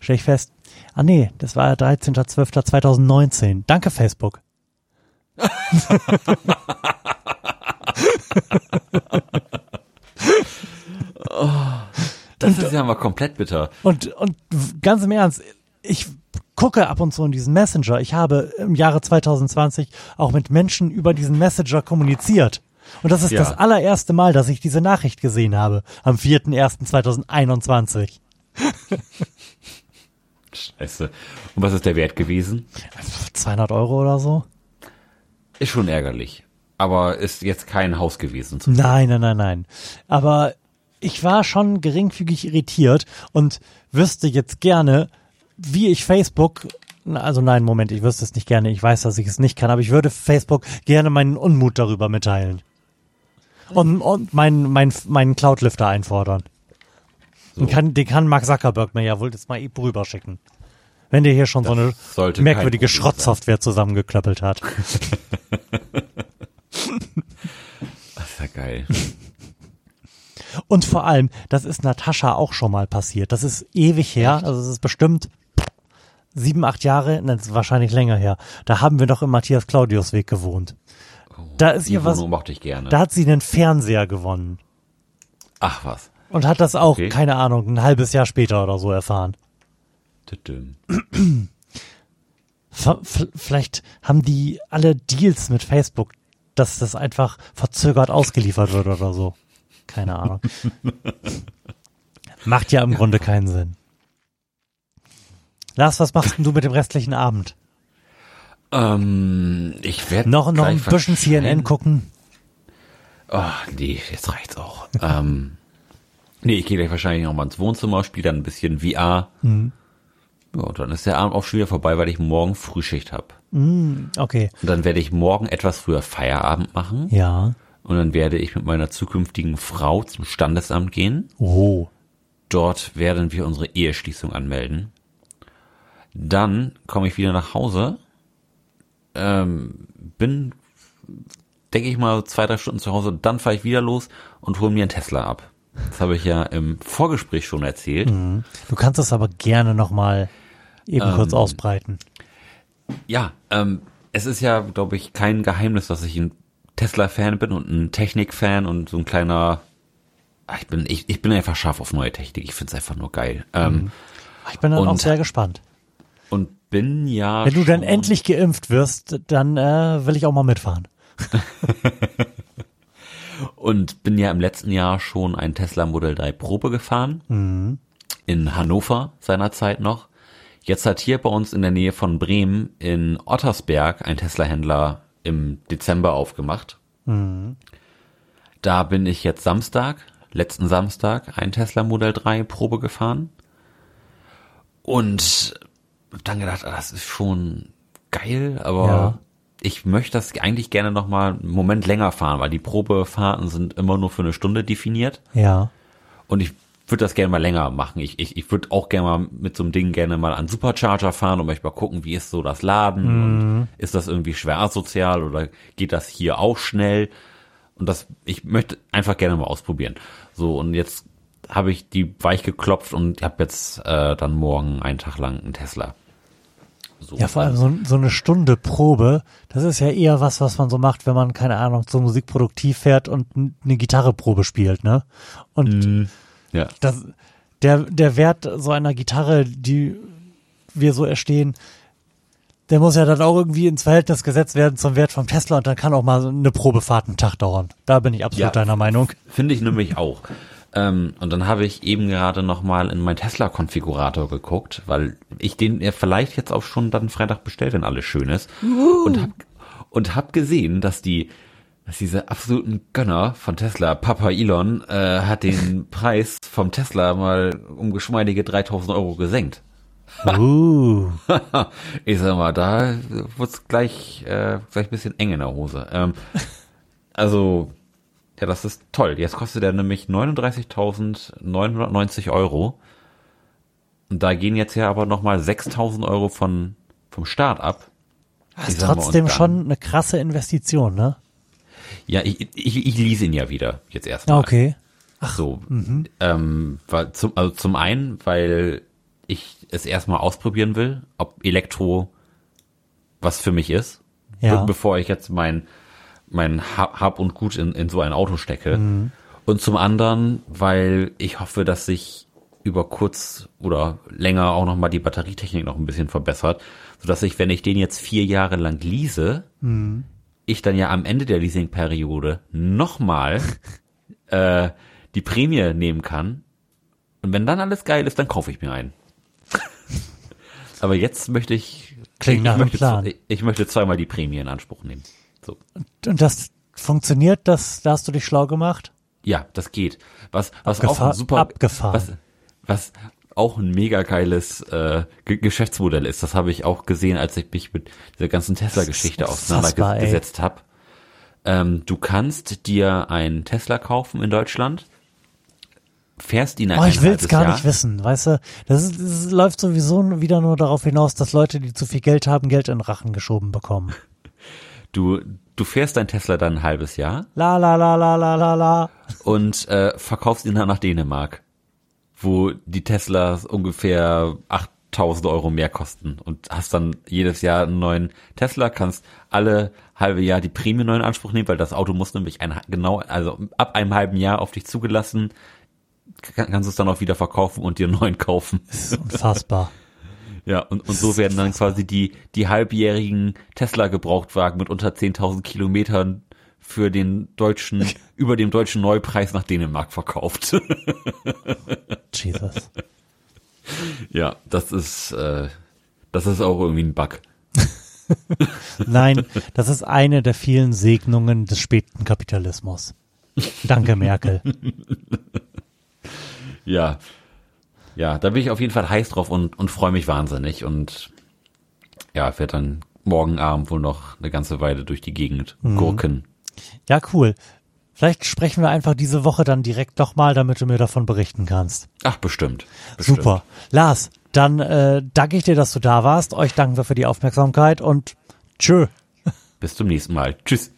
Stell ich fest. Ah nee, das war 13.12.2019. Danke, Facebook. Das ist ja mal komplett bitter. Und, und ganz im Ernst, ich gucke ab und zu in diesen Messenger. Ich habe im Jahre 2020 auch mit Menschen über diesen Messenger kommuniziert. Und das ist Ja. das allererste Mal, dass ich diese Nachricht gesehen habe. Am 4.1.2021. Scheiße. Und was ist der Wert gewesen? 200 Euro oder so? Ist schon ärgerlich. Aber ist jetzt kein Haus gewesen. Nein, nein, nein, nein. Aber ich war schon geringfügig irritiert und wüsste jetzt gerne, wie ich Facebook, also nein, Moment, ich wüsste es nicht gerne. Ich weiß, dass ich es nicht kann, aber ich würde Facebook gerne meinen Unmut darüber mitteilen. Und, und meinen, meinen, meinen Cloudlifter einfordern. Den, kann, den kann Mark Zuckerberg mir ja wohl jetzt mal eben rüberschicken. Wenn der hier schon so eine merkwürdige Schrottsoftware zusammengeklöppelt hat. Das ist ja geil. Und vor allem, das ist Natascha auch schon mal passiert. Das ist ewig her. Also es ist bestimmt sieben, acht Jahre, nein, das wahrscheinlich länger her, da haben wir noch im Matthias Claudius Weg gewohnt. Da ist ihr was, da hat sie einen Fernseher gewonnen. Ach was. Und hat das auch, Okay. keine Ahnung, ein halbes Jahr später oder so erfahren. Vielleicht haben die alle Deals mit Facebook, dass das einfach verzögert ausgeliefert wird oder so. Keine Ahnung. Macht ja im Grunde keinen Sinn. Lars, was machst denn du mit dem restlichen Abend? Ähm, ich werde Noch, noch ein bisschen CNN gucken? Oh, nee, jetzt reicht's auch. ähm, nee, ich gehe gleich wahrscheinlich noch mal ins Wohnzimmer, spiele dann ein bisschen VR. Mhm. Ja, und dann ist der Abend auch schon wieder vorbei, weil ich morgen Frühschicht hab. Okay. Und dann werde ich morgen etwas früher Feierabend machen. Ja. Und dann werde ich mit meiner zukünftigen Frau zum Standesamt gehen. Oh. Dort werden wir unsere Eheschließung anmelden. Dann komme ich wieder nach Hause. Ähm, bin, denke ich mal, zwei, drei Stunden zu Hause. Dann fahre ich wieder los und hole mir einen Tesla ab. Das habe ich ja im Vorgespräch schon erzählt. Du kannst es aber gerne nochmal eben kurz Ähm, ausbreiten. Ja, ähm, es ist ja, glaube ich, kein Geheimnis, dass ich ein Tesla-Fan bin und ein Technik-Fan und so ein kleiner. Ah, Ich bin, ich, ich bin einfach scharf auf neue Technik. Ich finde es einfach nur geil. Ähm, Ich bin dann und- auch sehr gespannt. und bin ja. Wenn du dann endlich geimpft wirst, dann äh, will ich auch mal mitfahren. Und bin ja im letzten Jahr schon ein Tesla Model 3 Probe gefahren. In Hannover seinerzeit noch. Jetzt hat hier bei uns in der Nähe von Bremen in Ottersberg ein Tesla-Händler im Dezember aufgemacht. Da bin ich jetzt Samstag, letzten Samstag, ein Tesla Model 3 Probe gefahren. Und hab dann gedacht, ah, das ist schon geil, aber Ja. Ich möchte das eigentlich gerne noch mal einen Moment länger fahren, weil die Probefahrten sind immer nur für eine Stunde definiert. Ja. Und ich würde das gerne mal länger machen. Ich, ich, ich würde auch gerne mal mit so einem Ding gerne mal an Supercharger fahren und möchte mal gucken, wie ist so das Laden und ist das irgendwie schwer asozial oder geht das hier auch schnell? Und das, ich möchte einfach gerne mal ausprobieren. So, und jetzt habe ich die weich geklopft und habe jetzt äh, dann morgen einen Tag lang einen Tesla. So, Ja, vor allem so, so eine Stunde Probe, das ist ja eher was, was man so macht, wenn man, keine Ahnung, zur Musik produktiv fährt und eine Gitarreprobe spielt, ne? Und ja. das, der, der Wert so einer Gitarre, die wir so erstehen, der muss ja dann auch irgendwie ins Verhältnis gesetzt werden zum Wert vom Tesla und dann kann auch mal eine Probefahrt einen Tag dauern. Da bin ich absolut Ja. deiner Meinung. Finde ich nämlich auch. Ähm, und dann habe ich eben gerade noch mal in meinen Tesla-Konfigurator geguckt, weil ich den ja vielleicht jetzt auch schon dann Freitag bestellt, wenn alles schön ist. Und hab, und hab gesehen, dass die, dass diese absoluten Gönner von Tesla, Papa Elon, äh, hat den Preis vom Tesla mal um geschmeidige 3000 Euro gesenkt. Uh, ich sag mal, da wird's gleich, äh, gleich ein bisschen eng in der Hose. Ähm, also, ja, das ist toll. Jetzt kostet er nämlich 39.990 Euro. Und da gehen jetzt ja aber nochmal 6.000 Euro von, vom Start ab. das ist trotzdem schon eine krasse Investition, ne? Ja, ich, ich, ich lease ihn ja wieder, jetzt erstmal. okay. So, ähm, weil zum, also zum einen, weil ich es erstmal ausprobieren will, ob Elektro was für mich ist, Ja. be bevor ich jetzt mein mein Hab und Gut in, in so ein Auto stecke. Mhm. Und zum anderen, weil ich hoffe, dass sich über kurz oder länger auch noch mal die Batterietechnik noch ein bisschen verbessert, sodass ich, wenn ich den jetzt vier Jahre lang lease, Mhm. ich dann ja am Ende der Leasingperiode nochmal äh, die Prämie nehmen kann. Und wenn dann alles geil ist, dann kaufe ich mir einen. Aber jetzt möchte ich, Klingt nach einem Plan. ich, ich möchte zweimal die Prämie in Anspruch nehmen. So. Und das funktioniert, das, da hast du dich schlau gemacht? Ja, das geht. Was, was auch Abgefahr- ein super, abgefahren. was, was auch ein mega geiles äh, Ge- Geschäftsmodell ist. Das habe ich auch gesehen, als ich mich mit dieser ganzen Tesla-Geschichte auseinandergesetzt habe. Ähm, du kannst dir einen Tesla kaufen in Deutschland, fährst ihn ein Oh, ich will's halbes gar Jahr. nicht wissen, weißt du? Das, ist, das läuft sowieso wieder nur darauf hinaus, dass Leute, die zu viel Geld haben, Geld in Rachen geschoben bekommen. Du, du fährst dein Tesla dann ein halbes Jahr La la la la la la la. und äh, verkaufst ihn dann nach Dänemark, wo die Teslas ungefähr tausende Euro mehr kosten und hast dann jedes Jahr einen neuen Tesla, kannst alle halbe Jahr die Prämie neu in Anspruch nehmen, weil das Auto muss nämlich ein, genau, also ab einem halben Jahr auf dich zugelassen, kannst du es dann auch wieder verkaufen und dir einen neuen kaufen. Das ist unfassbar. Ja, und, und so werden dann quasi die, die halbjährigen Tesla-Gebrauchtwagen mit unter 10.000 Kilometern für den deutschen, über dem deutschen Neupreis nach Dänemark verkauft. Jesus. Ja, das ist, äh, das ist auch irgendwie ein Bug. Nein, das ist eine der vielen Segnungen des späten Kapitalismus. Danke, Merkel. Ja. Ja, da bin ich auf jeden Fall heiß drauf und, und freue mich wahnsinnig und ja, werde dann morgen Abend wohl noch eine ganze Weile durch die Gegend Mhm. gurken. Ja, cool. Vielleicht sprechen wir einfach diese Woche dann direkt nochmal, damit du mir davon berichten kannst. Ach, bestimmt. bestimmt. Super. Lars, dann äh, danke ich dir, dass du da warst. Euch danken wir für die Aufmerksamkeit und tschö. Bis zum nächsten Mal. Tschüss.